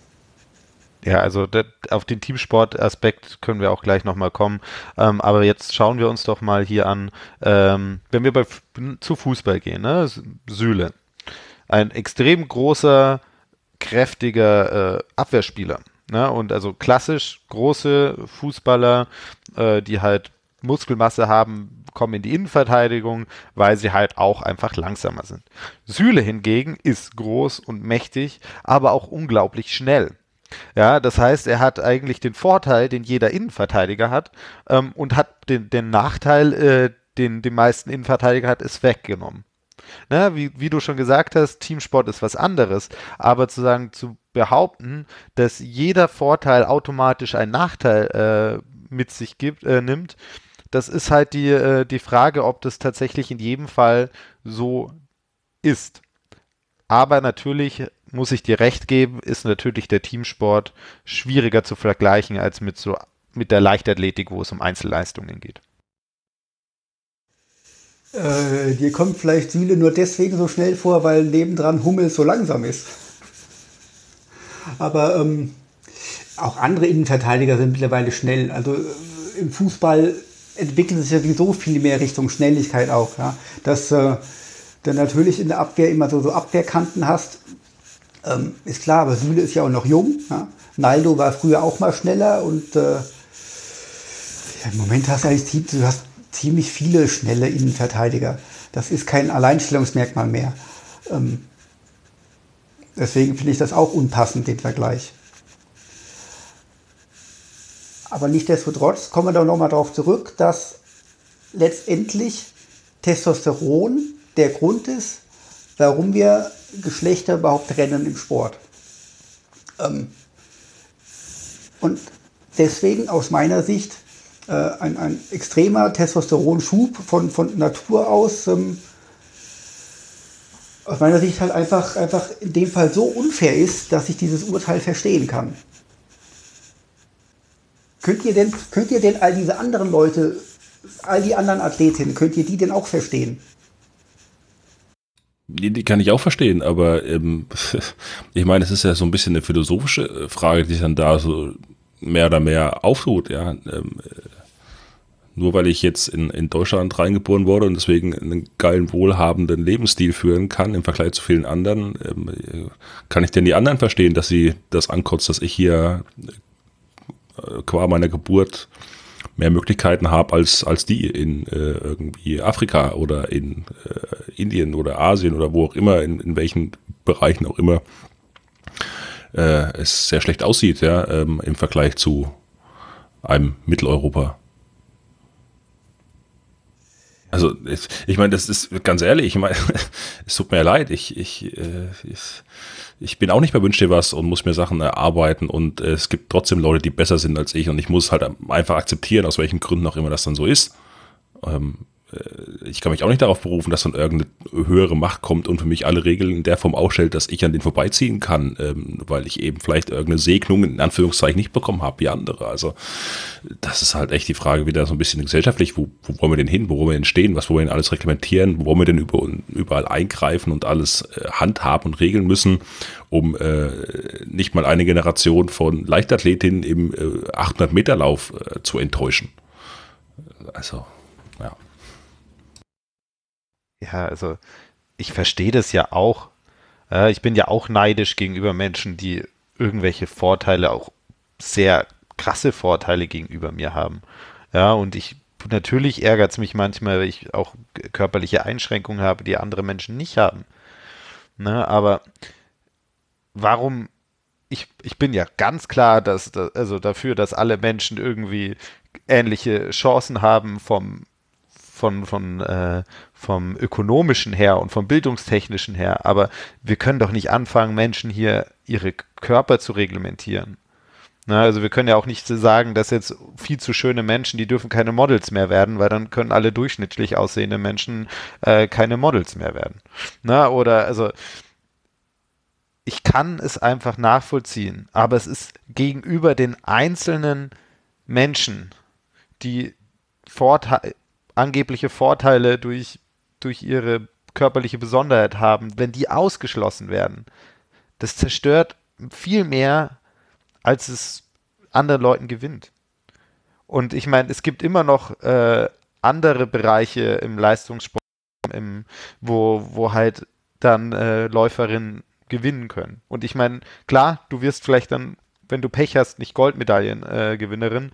Ja, also das, auf den Teamsport-Aspekt können wir auch gleich nochmal kommen. Ähm, aber jetzt schauen wir uns doch mal hier an, ähm, wenn wir bei, zu Fußball gehen, ne? Süle. Ein extrem großer, kräftiger äh, Abwehrspieler. Ne? Und also klassisch große Fußballer, äh, die halt Muskelmasse haben, kommen in die Innenverteidigung, weil sie halt auch einfach langsamer sind. Süle hingegen ist groß und mächtig, aber auch unglaublich schnell. Ja, das heißt, er hat eigentlich den Vorteil, den jeder Innenverteidiger hat, ähm, und hat den, den Nachteil, äh, den die meisten Innenverteidiger hat, ist weggenommen. Ne, wie, wie du schon gesagt hast, Teamsport ist was anderes, aber zu sagen, zu behaupten, dass jeder Vorteil automatisch einen Nachteil äh, mit sich gibt, äh, nimmt, das ist halt die, äh, die Frage, ob das tatsächlich in jedem Fall so ist. Aber natürlich muss ich dir recht geben, ist natürlich der Teamsport schwieriger zu vergleichen als mit so mit der Leichtathletik, wo es um Einzelleistungen geht. Äh, dir kommt vielleicht Süle nur deswegen so schnell vor, weil nebendran Hummel so langsam ist. Aber ähm, auch andere Innenverteidiger sind mittlerweile schnell. Also äh, im Fußball entwickelt sich ja sowieso viel mehr Richtung Schnelligkeit auch. Ja? Dass äh, du natürlich in der Abwehr immer so, so Abwehrkanten hast, ähm, ist klar, aber Süle ist ja auch noch jung. Ja? Naldo war früher auch mal schneller und äh, im Moment hast du eigentlich du hast ziemlich viele schnelle Innenverteidiger. Das ist kein Alleinstellungsmerkmal mehr. Ähm, deswegen finde ich das auch unpassend, den Vergleich. Aber nichtsdestotrotz kommen wir doch nochmal darauf zurück, dass letztendlich Testosteron der Grund ist, warum wir Geschlechter überhaupt trennen im Sport. Ähm, Und deswegen aus meiner Sicht äh, ein, ein extremer Testosteronschub von, von Natur aus. Ähm, aus meiner Sicht halt einfach, einfach in dem Fall so unfair ist, dass ich dieses Urteil verstehen kann. Könnt ihr denn, könnt ihr denn all diese anderen Leute, all die anderen Athletinnen, könnt ihr die denn auch verstehen? Die, die kann ich auch verstehen, aber ähm, [LAUGHS] ich meine, es ist ja so ein bisschen eine philosophische Frage, die sich dann da so mehr oder mehr auftut, ja. Ähm, nur weil ich jetzt in, in Deutschland reingeboren wurde und deswegen einen geilen, wohlhabenden Lebensstil führen kann im Vergleich zu vielen anderen, ähm, kann ich denn die anderen verstehen, dass sie das ankotzt, dass ich hier äh, qua meiner Geburt mehr Möglichkeiten habe als, als die in äh, irgendwie Afrika oder in äh, Indien oder Asien oder wo auch immer, in, in welchen Bereichen auch immer äh, es sehr schlecht aussieht, ja, ähm, im Vergleich zu einem Mitteleuropa. Also ich, ich meine, das ist ganz ehrlich, ich meine, [LAUGHS] es tut mir leid, ich, ich, äh, ich, ich bin auch nicht bei Wünsch dir was und muss mir Sachen erarbeiten und äh, es gibt trotzdem Leute, die besser sind als ich und ich muss halt einfach akzeptieren, aus welchen Gründen auch immer das dann so ist. Ähm, äh, ich kann mich auch nicht darauf berufen, dass dann irgendeine höhere Macht kommt und für mich alle Regeln in der Form ausstellt, dass ich an den vorbeiziehen kann, ähm, weil ich eben vielleicht irgendeine Segnung in Anführungszeichen nicht bekommen habe wie andere. Also das ist halt echt die Frage wieder so ein bisschen gesellschaftlich, wo, wo wollen wir denn hin, wo wollen wir denn stehen, was wollen wir denn alles reglementieren, wo wollen wir denn über, überall eingreifen und alles äh, handhaben und regeln müssen, um äh, nicht mal eine Generation von Leichtathletinnen im äh, 800 Meter Lauf äh, zu enttäuschen. Also ja, also ich verstehe das ja auch. Äh, ich bin ja auch neidisch gegenüber Menschen, die irgendwelche Vorteile, auch sehr krasse Vorteile gegenüber mir haben. Ja, und ich natürlich ärgert es mich manchmal, weil ich auch körperliche Einschränkungen habe, die andere Menschen nicht haben. Ne, aber warum ich, ich bin ja ganz klar, dass, also dafür, dass alle Menschen irgendwie ähnliche Chancen haben vom von, von, äh, vom ökonomischen her und vom bildungstechnischen her, aber wir können doch nicht anfangen, Menschen hier ihre Körper zu reglementieren. Na, also wir können ja auch nicht sagen, dass jetzt viel zu schöne Menschen, die dürfen keine Models mehr werden, weil dann können alle durchschnittlich aussehende Menschen äh, keine Models mehr werden. Na, oder also ich kann es einfach nachvollziehen, aber es ist gegenüber den einzelnen Menschen, die Vorteile, angebliche Vorteile durch, durch ihre körperliche Besonderheit haben, wenn die ausgeschlossen werden, das zerstört viel mehr, als es anderen Leuten gewinnt. Und ich meine, es gibt immer noch äh, andere Bereiche im Leistungssport, im, wo, wo halt dann äh, Läuferinnen gewinnen können. Und ich meine, klar, du wirst vielleicht dann, wenn du Pech hast, nicht Goldmedaillengewinnerin, äh,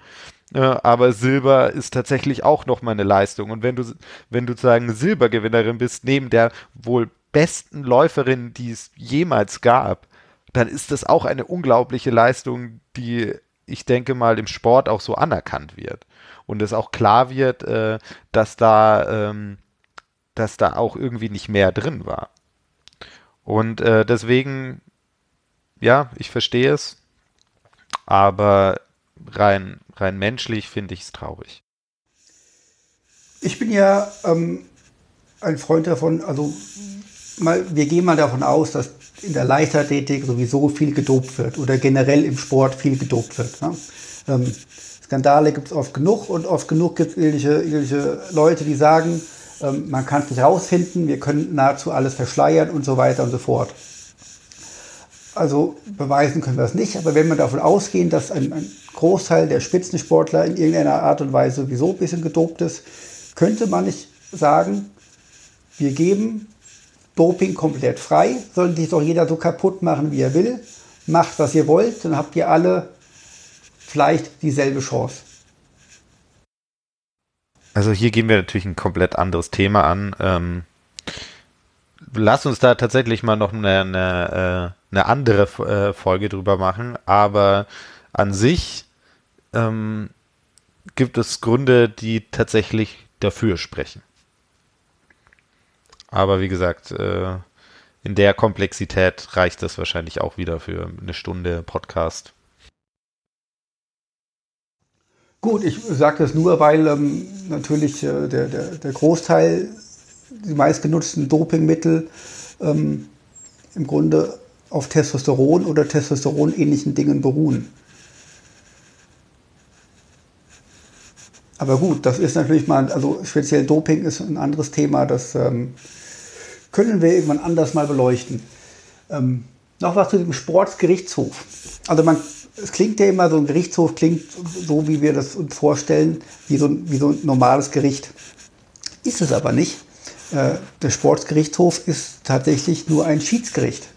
aber Silber ist tatsächlich auch nochmal eine Leistung. Und wenn du, wenn du sozusagen Silbergewinnerin bist, neben der wohl besten Läuferin, die es jemals gab, dann ist das auch eine unglaubliche Leistung, die ich denke mal im Sport auch so anerkannt wird. Und es auch klar wird, äh, dass da, ähm, dass da auch irgendwie nicht mehr drin war. Und äh, deswegen, ja, ich verstehe es, aber rein, rein menschlich finde ich es traurig. Ich bin ja ähm, ein Freund davon, also mal, wir gehen mal davon aus, dass in der Leichtathletik sowieso viel gedopt wird oder generell im Sport viel gedopt wird. Ne? Ähm, Skandale gibt es oft genug und oft genug gibt es irgendwelche, irgendwelche Leute, die sagen, ähm, man kann es nicht rausfinden, wir können nahezu alles verschleiern und so weiter und so fort. Also beweisen können wir es nicht, aber wenn wir davon ausgehen, dass ein, ein Großteil der Spitzensportler in irgendeiner Art und Weise sowieso ein bisschen gedopt ist, könnte man nicht sagen, wir geben Doping komplett frei, soll sich doch jeder so kaputt machen, wie er will, macht, was ihr wollt, dann habt ihr alle vielleicht dieselbe Chance. Also hier gehen wir natürlich ein komplett anderes Thema an. Ähm, lass uns da tatsächlich mal noch eine, eine, äh, eine andere äh, Folge drüber machen, aber an sich ähm, gibt es Gründe, die tatsächlich dafür sprechen. Aber wie gesagt, äh, in der Komplexität reicht das wahrscheinlich auch wieder für eine Stunde Podcast. Gut, ich sage das nur, weil ähm, natürlich äh, der, der, der, Großteil, die meistgenutzten Dopingmittel ähm, im Grunde auf Testosteron oder Testosteron-ähnlichen Dingen beruhen. Aber gut, das ist natürlich mal, also speziell Doping ist ein anderes Thema, das ähm, können wir irgendwann anders mal beleuchten. Ähm, noch was zu dem Sportsgerichtshof. Also man, es klingt ja immer, so ein Gerichtshof klingt so, wie wir das uns vorstellen, wie so, wie so ein normales Gericht. Ist es aber nicht. Äh, der Sportsgerichtshof ist tatsächlich nur ein Schiedsgericht.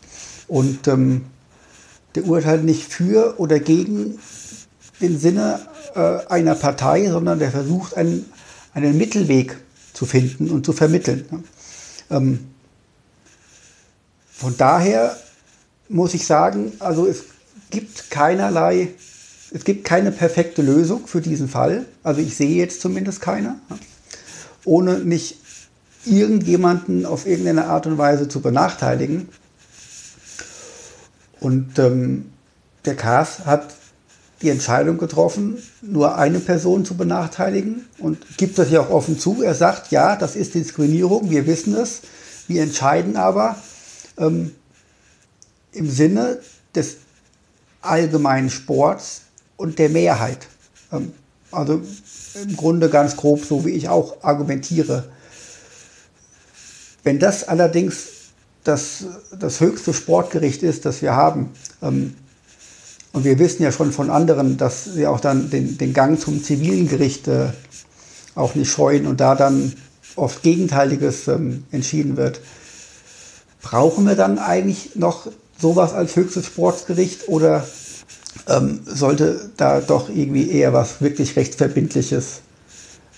Und ähm, der urteilt nicht für oder gegen den Sinne äh, einer Partei, sondern der versucht, einen, einen Mittelweg zu finden und zu vermitteln. Ähm, von daher muss ich sagen, also es gibt keinerlei, es gibt keine perfekte Lösung für diesen Fall. Also ich sehe jetzt zumindest keine, ohne nicht irgendjemanden auf irgendeine Art und Weise zu benachteiligen. Und ähm, der Kars hat die Entscheidung getroffen, nur eine Person zu benachteiligen und gibt das ja auch offen zu. Er sagt, ja, das ist Diskriminierung, wir wissen es, wir entscheiden aber ähm, im Sinne des allgemeinen Sports und der Mehrheit. Ähm, also im Grunde ganz grob, so wie ich auch argumentiere. Wenn das allerdings das, das höchste Sportgericht ist, das wir haben, ähm, und wir wissen ja schon von anderen, dass sie auch dann den, den Gang zum zivilen Gericht äh, auch nicht scheuen und da dann oft Gegenteiliges ähm, entschieden wird. Brauchen wir dann eigentlich noch sowas als höchstes Sportsgericht oder ähm, sollte da doch irgendwie eher was wirklich rechtsverbindliches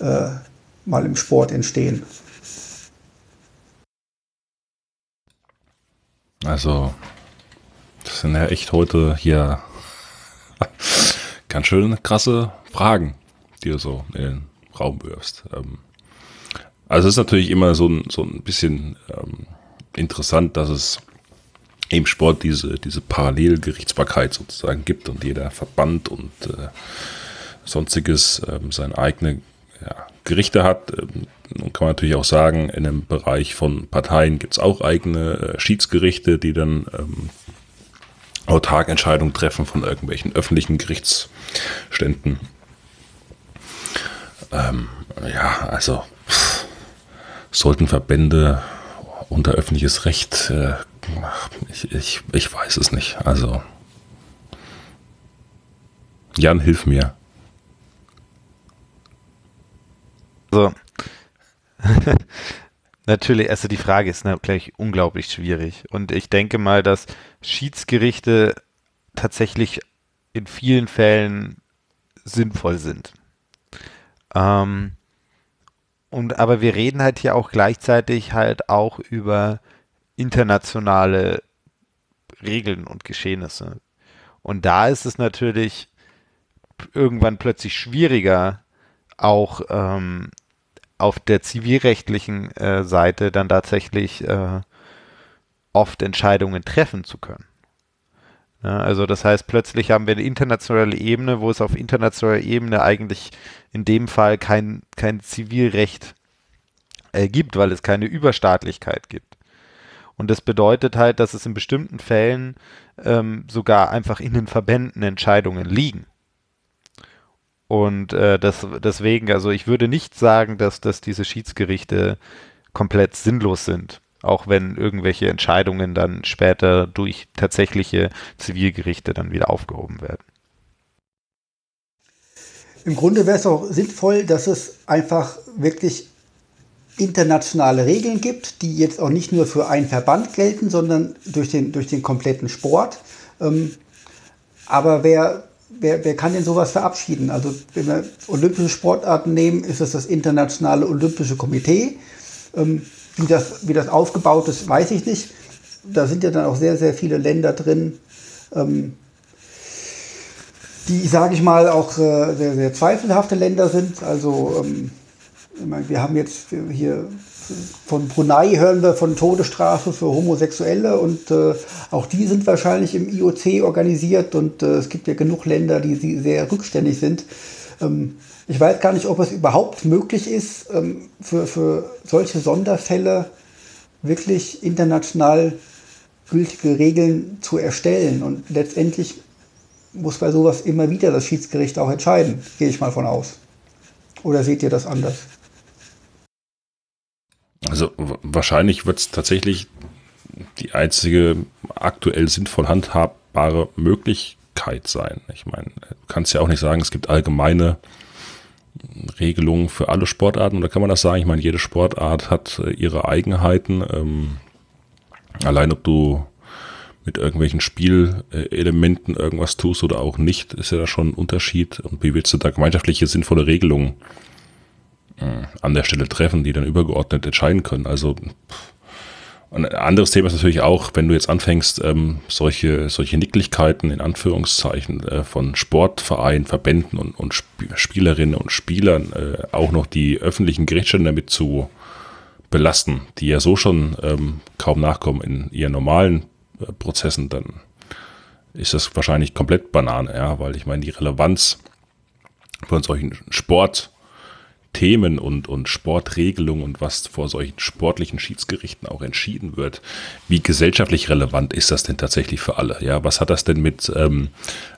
äh, mal im Sport entstehen? Also, das sind ja echt heute hier [LAUGHS] Ganz schön krasse Fragen, die du so in den Raum wirfst. Ähm, also es ist natürlich immer so ein, so ein bisschen ähm, interessant, dass es im Sport diese, diese Parallelgerichtsbarkeit sozusagen gibt und jeder Verband und äh, sonstiges ähm, seine eigene ja, Gerichte hat. Ähm, nun kann man natürlich auch sagen, in dem Bereich von Parteien gibt es auch eigene äh, Schiedsgerichte, die dann ähm, autark Entscheidungen treffen von irgendwelchen öffentlichen Gerichtsständen. Ähm, ja, also sollten Verbände unter öffentliches Recht, äh, ich, ich, ich weiß es nicht. Also Jan, hilf mir. So. [LAUGHS] Natürlich, also die Frage ist natürlich unglaublich schwierig. Und ich denke mal, dass Schiedsgerichte tatsächlich in vielen Fällen sinnvoll sind. Ähm, und aber wir reden halt hier auch gleichzeitig halt auch über internationale Regeln und Geschehnisse. Und da ist es natürlich irgendwann plötzlich schwieriger, auch ähm, auf der zivilrechtlichen äh, Seite dann tatsächlich äh, oft Entscheidungen treffen zu können. Ja, also das heißt, plötzlich haben wir eine internationale Ebene, wo es auf internationaler Ebene eigentlich in dem Fall kein, kein Zivilrecht äh, gibt, weil es keine Überstaatlichkeit gibt. Und das bedeutet halt, dass es in bestimmten Fällen ähm, sogar einfach in den Verbänden Entscheidungen liegen. Und äh, das, deswegen, also ich würde nicht sagen, dass, dass diese Schiedsgerichte komplett sinnlos sind, auch wenn irgendwelche Entscheidungen dann später durch tatsächliche Zivilgerichte dann wieder aufgehoben werden. Im Grunde wäre es auch sinnvoll, dass es einfach wirklich internationale Regeln gibt, die jetzt auch nicht nur für einen Verband gelten, sondern durch den, durch den kompletten Sport. Ähm, aber wer wer, wer kann denn sowas verabschieden? Also wenn wir olympische Sportarten nehmen, ist es das Internationale Olympische Komitee. Ähm, wie, das, wie das aufgebaut ist, weiß ich nicht. Da sind ja dann auch sehr, sehr viele Länder drin, ähm, die, sage ich mal, auch äh, sehr, sehr zweifelhafte Länder sind. Also ähm, wir haben jetzt hier von Brunei hören wir von Todesstrafe für Homosexuelle und äh, auch die sind wahrscheinlich im IOC organisiert und äh, es gibt ja genug Länder, die sehr rückständig sind. Ähm, ich weiß gar nicht, ob es überhaupt möglich ist, ähm, für, für solche Sonderfälle wirklich international gültige Regeln zu erstellen. Und letztendlich muss bei sowas immer wieder das Schiedsgericht auch entscheiden, gehe ich mal von aus. Oder seht ihr das anders? Also wahrscheinlich wird es tatsächlich die einzige aktuell sinnvoll handhabbare Möglichkeit sein. Ich meine, du kannst ja auch nicht sagen, es gibt allgemeine Regelungen für alle Sportarten. Oder kann man das sagen? Ich meine, jede Sportart hat äh, ihre Eigenheiten. Ähm, allein ob du mit irgendwelchen Spielelementen irgendwas tust oder auch nicht, ist ja da schon ein Unterschied. Und wie willst du da gemeinschaftliche, sinnvolle Regelungen an der Stelle treffen, die dann übergeordnet entscheiden können? Also ein anderes Thema ist natürlich auch, wenn du jetzt anfängst, ähm, solche, solche Nicklichkeiten in Anführungszeichen äh, von Sportvereinen, Verbänden und, und Sp Spielerinnen und Spielern äh, auch noch die öffentlichen Gerichtsstände damit zu belasten, die ja so schon ähm, kaum nachkommen in ihren normalen äh, Prozessen, dann ist das wahrscheinlich komplett Banane, ja, weil ich meine, die Relevanz von solchen Sportthemen und, und Sportregelungen und was vor solchen sportlichen Schiedsgerichten auch entschieden wird, wie gesellschaftlich relevant ist das denn tatsächlich für alle? Ja, was hat das denn mit, ähm,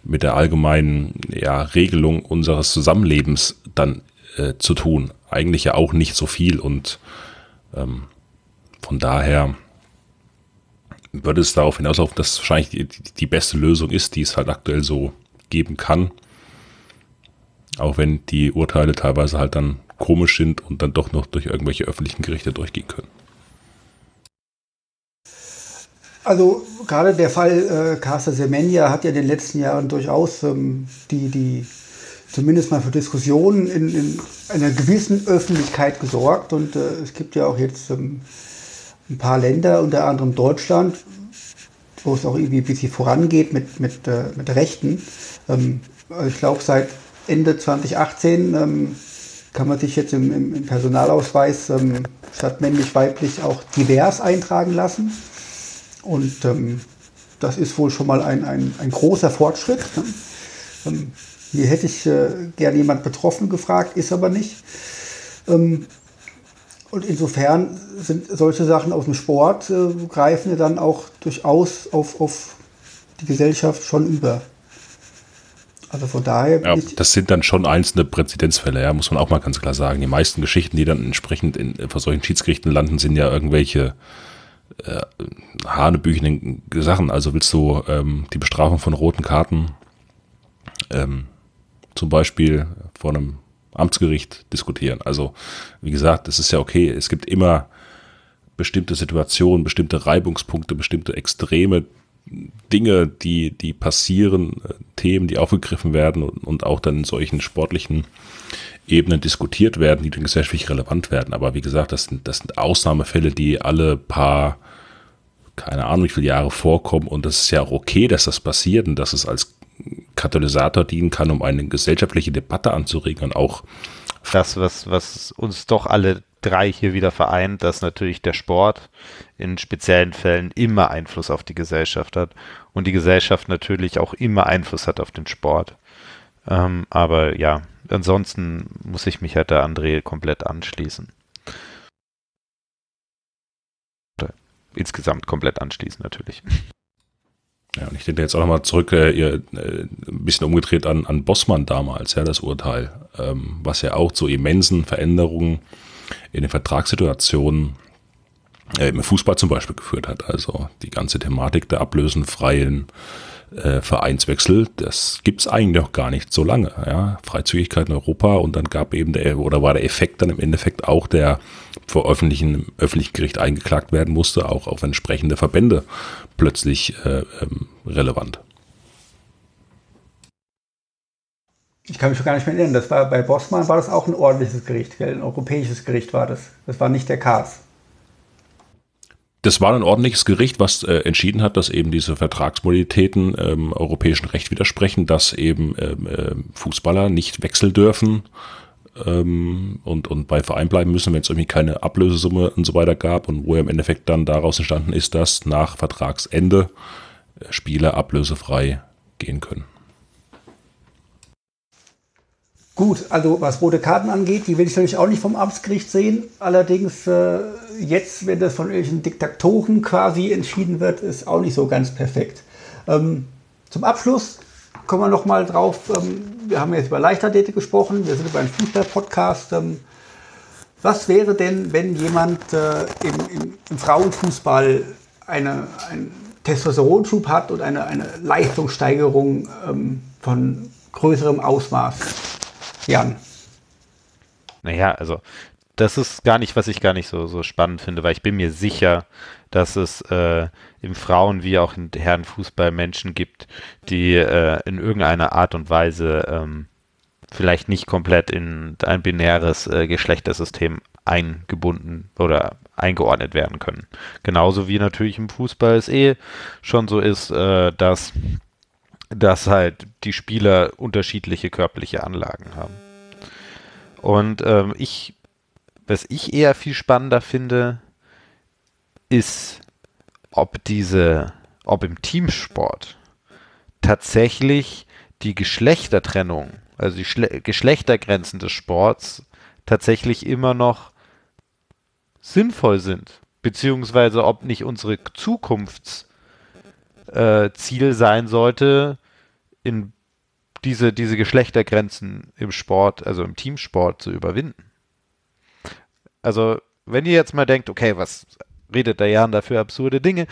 mit der allgemeinen ja, Regelung unseres Zusammenlebens dann äh, zu tun? Eigentlich ja auch nicht so viel und ähm, von daher würde es darauf hinauslaufen, dass wahrscheinlich die, die beste Lösung ist, die es halt aktuell so geben kann. Auch wenn die Urteile teilweise halt dann komisch sind und dann doch noch durch irgendwelche öffentlichen Gerichte durchgehen können. Also gerade der Fall äh, Casa Semenya hat ja in den letzten Jahren durchaus ähm, die, die zumindest mal für Diskussionen in, in einer gewissen Öffentlichkeit gesorgt. Und äh, es gibt ja auch jetzt ähm, ein paar Länder, unter anderem Deutschland, wo es auch irgendwie ein bisschen vorangeht mit, mit, äh, mit Rechten. Ähm, ich glaube, seit Ende 2018 ähm, kann man sich jetzt im, im, Personalausweis ähm, statt männlich-weiblich auch divers eintragen lassen. Und ähm, das ist wohl schon mal ein, ein, ein großer Fortschritt. Ne? Ähm, hier hätte ich äh, gerne jemand betroffen gefragt, ist aber nicht. Ähm, und insofern sind solche Sachen aus dem Sport, äh, greifen ja dann auch durchaus auf, auf die Gesellschaft schon über. Also von daher. Ja, das sind dann schon einzelne Präzedenzfälle, ja, muss man auch mal ganz klar sagen. Die meisten Geschichten, die dann entsprechend in, vor solchen Schiedsgerichten landen, sind ja irgendwelche äh, hanebüchenden Sachen. Also willst du ähm, die Bestrafung von roten Karten ähm, zum Beispiel vor einem Amtsgericht diskutieren. Also, wie gesagt, es ist ja okay. Es gibt immer bestimmte Situationen, bestimmte Reibungspunkte, bestimmte extreme Dinge, die, die passieren, äh, Themen, die aufgegriffen werden und, und auch dann in solchen sportlichen Ebenen diskutiert werden, die dann gesellschaftlich relevant werden. Aber wie gesagt, das sind, das sind Ausnahmefälle, die alle paar, keine Ahnung, wie viele Jahre vorkommen. Und das ist ja auch okay, dass das passiert und dass es als Katalysator dienen kann, um eine gesellschaftliche Debatte anzuregen und auch das, was, was uns doch alle drei hier wieder vereint, dass natürlich der Sport in speziellen Fällen immer Einfluss auf die Gesellschaft hat und die Gesellschaft natürlich auch immer Einfluss hat auf den Sport. Ähm, aber ja, ansonsten muss ich mich halt der André komplett anschließen. Insgesamt komplett anschließen natürlich. Ja, und ich denke jetzt auch nochmal zurück, äh, ihr, äh, ein bisschen umgedreht an, an Bossmann damals, ja, das Urteil, ähm, was ja auch zu immensen Veränderungen in den Vertragssituationen äh, im Fußball zum Beispiel geführt hat. Also die ganze Thematik der ablösenfreien äh, Vereinswechsel, das gibt's eigentlich noch gar nicht so lange. Ja? Freizügigkeit in Europa und dann gab eben der, oder war der Effekt dann im Endeffekt auch, der vor öffentlichen, öffentlichen Gericht eingeklagt werden musste, auch auf entsprechende Verbände plötzlich äh, ähm, relevant. Ich kann mich schon gar nicht mehr erinnern. Das war bei Bossmann war das auch ein ordentliches Gericht, gell? ein europäisches Gericht war das. Das war nicht der KAS. Das war ein ordentliches Gericht, was äh, entschieden hat, dass eben diese Vertragsmodalitäten ähm, europäischen Recht widersprechen, dass eben ähm, äh, Fußballer nicht wechseln dürfen ähm, und, und bei Verein bleiben müssen, wenn es irgendwie keine Ablösesumme und so weiter gab und wo ja im Endeffekt dann daraus entstanden ist, dass nach Vertragsende äh, Spieler ablösefrei gehen können. Gut, also was rote Karten angeht, die will ich natürlich auch nicht vom Amtsgericht sehen. Allerdings äh, jetzt, wenn das von irgendwelchen Diktatoren quasi entschieden wird, ist auch nicht so ganz perfekt. Ähm, zum Abschluss kommen wir nochmal drauf. Ähm, wir haben jetzt über Leichtathletik gesprochen, wir sind über einen Fußball-Podcast. Ähm, was wäre denn, wenn jemand äh, im, im, im, Frauenfußball eine, einen Testosteronschub hat und eine, eine Leistungssteigerung ähm, von größerem Ausmaß? Jan. Naja, also das ist gar nicht, was ich gar nicht so, so spannend finde, weil ich bin mir sicher, dass es äh, im Frauen- wie auch im Herrenfußball Menschen gibt, die äh, in irgendeiner Art und Weise ähm, vielleicht nicht komplett in ein binäres äh, Geschlechtersystem eingebunden oder eingeordnet werden können. Genauso wie natürlich im Fußball es eh schon so ist, äh, dass dass halt die Spieler unterschiedliche körperliche Anlagen haben. Und ähm, ich, was ich eher viel spannender finde, ist, ob diese, ob im Teamsport tatsächlich die Geschlechtertrennung, also die Schle Geschlechtergrenzen des Sports tatsächlich immer noch sinnvoll sind, beziehungsweise ob nicht unsere Zukunfts äh, Ziel sein sollte, in diese, diese Geschlechtergrenzen im Sport, also im Teamsport zu überwinden. Also, wenn ihr jetzt mal denkt, okay, was redet der Jan da für absurde Dinge,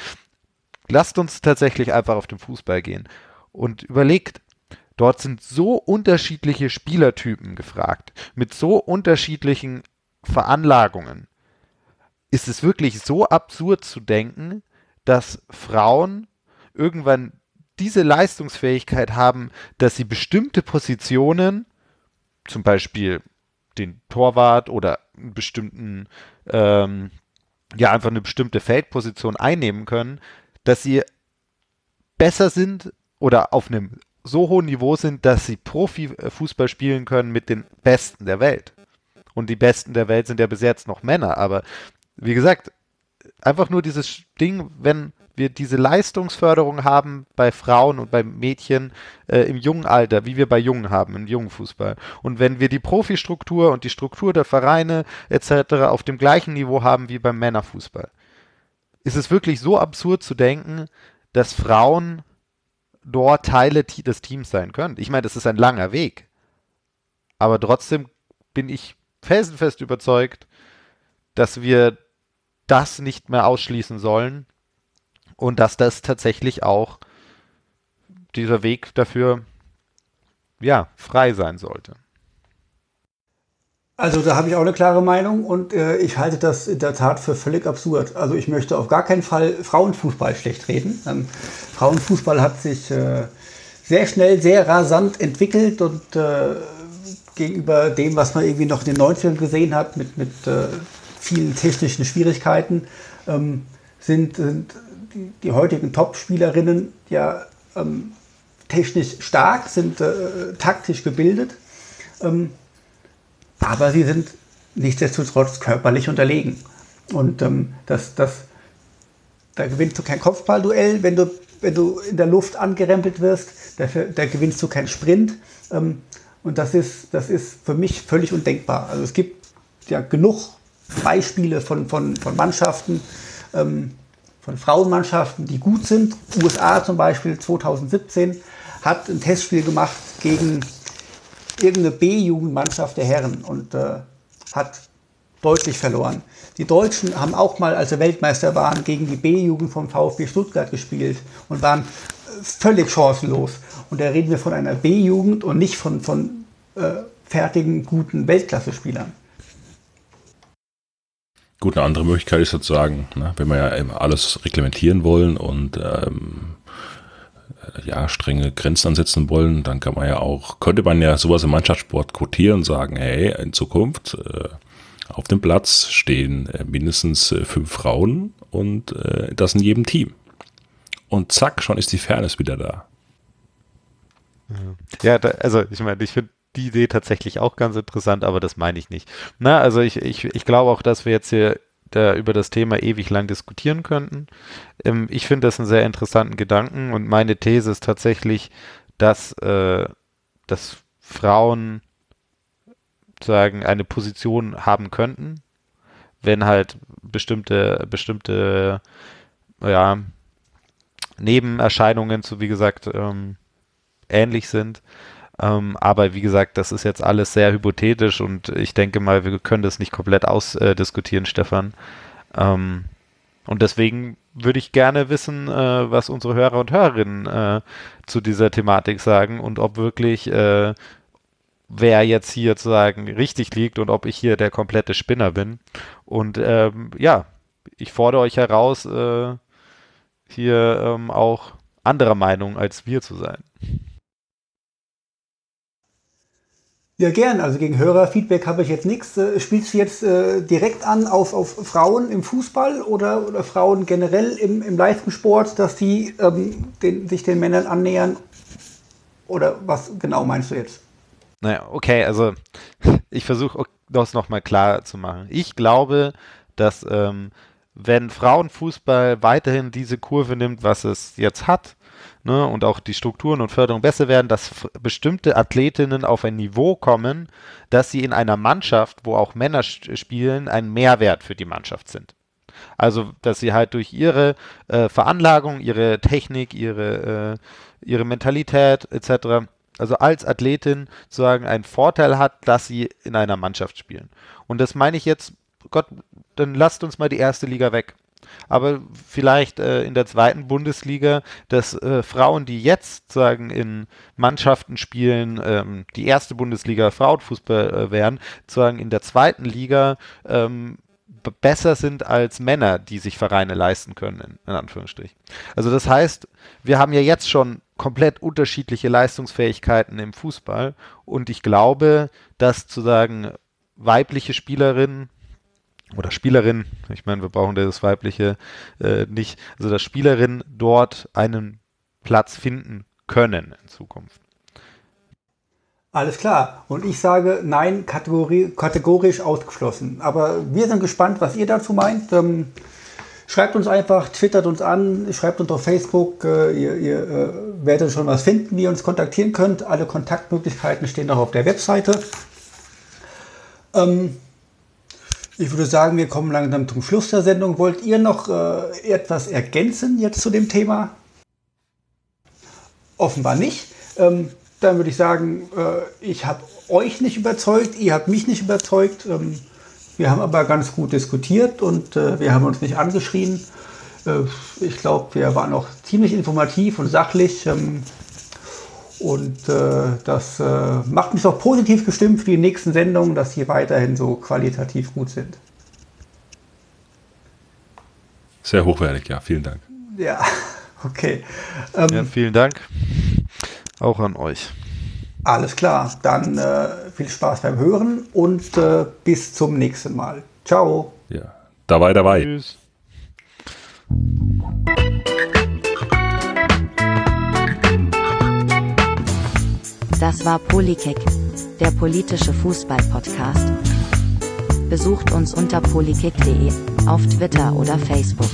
lasst uns tatsächlich einfach auf den Fußball gehen und überlegt, dort sind so unterschiedliche Spielertypen gefragt, mit so unterschiedlichen Veranlagungen. Ist es wirklich so absurd zu denken, dass Frauen irgendwann diese Leistungsfähigkeit haben, dass sie bestimmte Positionen, zum Beispiel den Torwart oder einen bestimmten, ähm, ja, einfach eine bestimmte Feldposition einnehmen können, dass sie besser sind oder auf einem so hohen Niveau sind, dass sie Profifußball spielen können mit den Besten der Welt. Und die Besten der Welt sind ja bis jetzt noch Männer. Aber wie gesagt, einfach nur dieses Ding, wenn wir diese Leistungsförderung haben bei Frauen und bei Mädchen äh, im jungen Alter, wie wir bei Jungen haben, im jungen Fußball. Und wenn wir die Profistruktur und die Struktur der Vereine etc. auf dem gleichen Niveau haben wie beim Männerfußball, ist es wirklich so absurd zu denken, dass Frauen dort Teile des Teams sein können. Ich meine, das ist ein langer Weg. Aber trotzdem bin ich felsenfest überzeugt, dass wir das nicht mehr ausschließen sollen und dass das tatsächlich auch dieser Weg dafür ja frei sein sollte. Also da habe ich auch eine klare Meinung und äh, ich halte das in der Tat für völlig absurd. Also ich möchte auf gar keinen Fall Frauenfußball schlecht reden. Ähm, Frauenfußball hat sich äh, sehr schnell, sehr rasant entwickelt und äh, gegenüber dem, was man irgendwie noch in den 90ern gesehen hat, mit, mit äh, vielen technischen Schwierigkeiten, ähm, sind, sind die, die heutigen Top-Spielerinnen ja ähm, technisch stark, sind äh, taktisch gebildet, ähm, aber sie sind nichtsdestotrotz körperlich unterlegen. Und ähm, das, das, da gewinnst du kein Kopfballduell, wenn du, wenn du in der Luft angerempelt wirst, dafür, da gewinnst du keinen Sprint. Ähm, und das ist, das ist für mich völlig undenkbar. Also es gibt ja genug Beispiele von, von, von Mannschaften, ähm, von Frauenmannschaften, die gut sind. USA zum Beispiel 2017 hat ein Testspiel gemacht gegen irgendeine B-Jugendmannschaft der Herren und äh, hat deutlich verloren. Die Deutschen haben auch mal, als sie Weltmeister waren, gegen die B-Jugend vom VfB Stuttgart gespielt und waren äh, völlig chancenlos. Und da reden wir von einer B-Jugend und nicht von, von äh, fertigen, guten Weltklasse-Spielern. Gut, eine andere Möglichkeit ist sozusagen, ne, wenn wir ja alles reglementieren wollen und ähm, ja, strenge Grenzen ansetzen wollen, dann kann man ja auch, könnte man ja sowas im Mannschaftssport quotieren und sagen, hey, in Zukunft äh, auf dem Platz stehen äh, mindestens äh, fünf Frauen und äh, das in jedem Team. Und zack, schon ist die Fairness wieder da. Ja, da, also ich meine, ich finde die Idee tatsächlich auch ganz interessant, aber das meine ich nicht. Na, also ich, ich, ich glaube auch, dass wir jetzt hier da über das Thema ewig lang diskutieren könnten. Ähm, ich finde das einen sehr interessanten Gedanken und meine These ist tatsächlich, dass, äh, dass Frauen sagen eine Position haben könnten, wenn halt bestimmte bestimmte ja Nebenerscheinungen zu wie gesagt ähm, ähnlich sind. Ähm, aber wie gesagt, das ist jetzt alles sehr hypothetisch und ich denke mal, wir können das nicht komplett ausdiskutieren, äh, Stefan. Ähm, und deswegen würde ich gerne wissen, äh, was unsere Hörer und Hörerinnen äh, zu dieser Thematik sagen und ob wirklich äh, wer jetzt hier zu sagen richtig liegt und ob ich hier der komplette Spinner bin. Und ähm, ja, ich fordere euch heraus, äh, hier ähm, auch anderer Meinung als wir zu sein. Ja, gern. Also gegen Hörerfeedback habe ich jetzt nichts. Äh, spielst du jetzt äh, direkt an auf, auf Frauen im Fußball oder, oder Frauen generell im, im Leistungssport, dass die ähm, den, sich den Männern annähern? Oder was genau meinst du jetzt? Naja, okay, also [LAUGHS] ich versuche das nochmal klar zu machen. Ich glaube, dass ähm, wenn Frauenfußball weiterhin diese Kurve nimmt, was es jetzt hat, ne, und auch die Strukturen und Förderung besser werden, dass bestimmte Athletinnen auf ein Niveau kommen, dass sie in einer Mannschaft, wo auch Männer spielen, ein Mehrwert für die Mannschaft sind. Also, dass sie halt durch ihre äh, Veranlagung, ihre Technik, ihre, äh, ihre Mentalität etc., also als Athletin sozusagen einen Vorteil hat, dass sie in einer Mannschaft spielen. Und das meine ich jetzt, Gott, dann lasst uns mal die erste Liga weg aber vielleicht äh, in der zweiten Bundesliga, dass äh, Frauen, die jetzt sagen in Mannschaften spielen, ähm, die erste Bundesliga Frauenfußball äh, wären, sagen in der zweiten Liga ähm, besser sind als Männer, die sich Vereine leisten können, in, in Anführungsstrichen. Also das heißt, wir haben ja jetzt schon komplett unterschiedliche Leistungsfähigkeiten im Fußball und ich glaube, dass zu sagen weibliche Spielerinnen oder Spielerin, ich meine, wir brauchen das weibliche äh, nicht, also dass Spielerinnen dort einen Platz finden können in Zukunft. Alles klar. Und ich sage nein, kategorisch ausgeschlossen. Aber wir sind gespannt, was ihr dazu meint. Ähm, schreibt uns einfach, twittert uns an, schreibt uns auf Facebook. Äh, ihr, ihr äh, werdet schon was finden, wie ihr uns kontaktieren könnt. Alle Kontaktmöglichkeiten stehen auch auf der Webseite. Ähm, ich würde sagen, wir kommen langsam zum Schluss der Sendung. Wollt ihr noch äh, etwas ergänzen jetzt zu dem Thema? Offenbar nicht. Ähm, dann würde ich sagen, äh, ich habe euch nicht überzeugt, ihr habt mich nicht überzeugt. Ähm, wir haben aber ganz gut diskutiert und äh, wir haben uns nicht angeschrien. Äh, ich glaube, wir waren auch ziemlich informativ und sachlich. Ähm, und äh, das äh, macht mich auch positiv gestimmt für die nächsten Sendungen, dass sie weiterhin so qualitativ gut sind. Sehr hochwertig, ja. Vielen Dank. Ja, [LAUGHS] okay. Ähm, ja, vielen Dank. Auch an euch. Alles klar. Dann äh, viel Spaß beim Hören und äh, bis zum nächsten Mal. Ciao. Ja, dabei, dabei. Tschüss. Das war Polykick, der politische Fußball-Podcast. Besucht uns unter polykick.de, auf Twitter oder Facebook.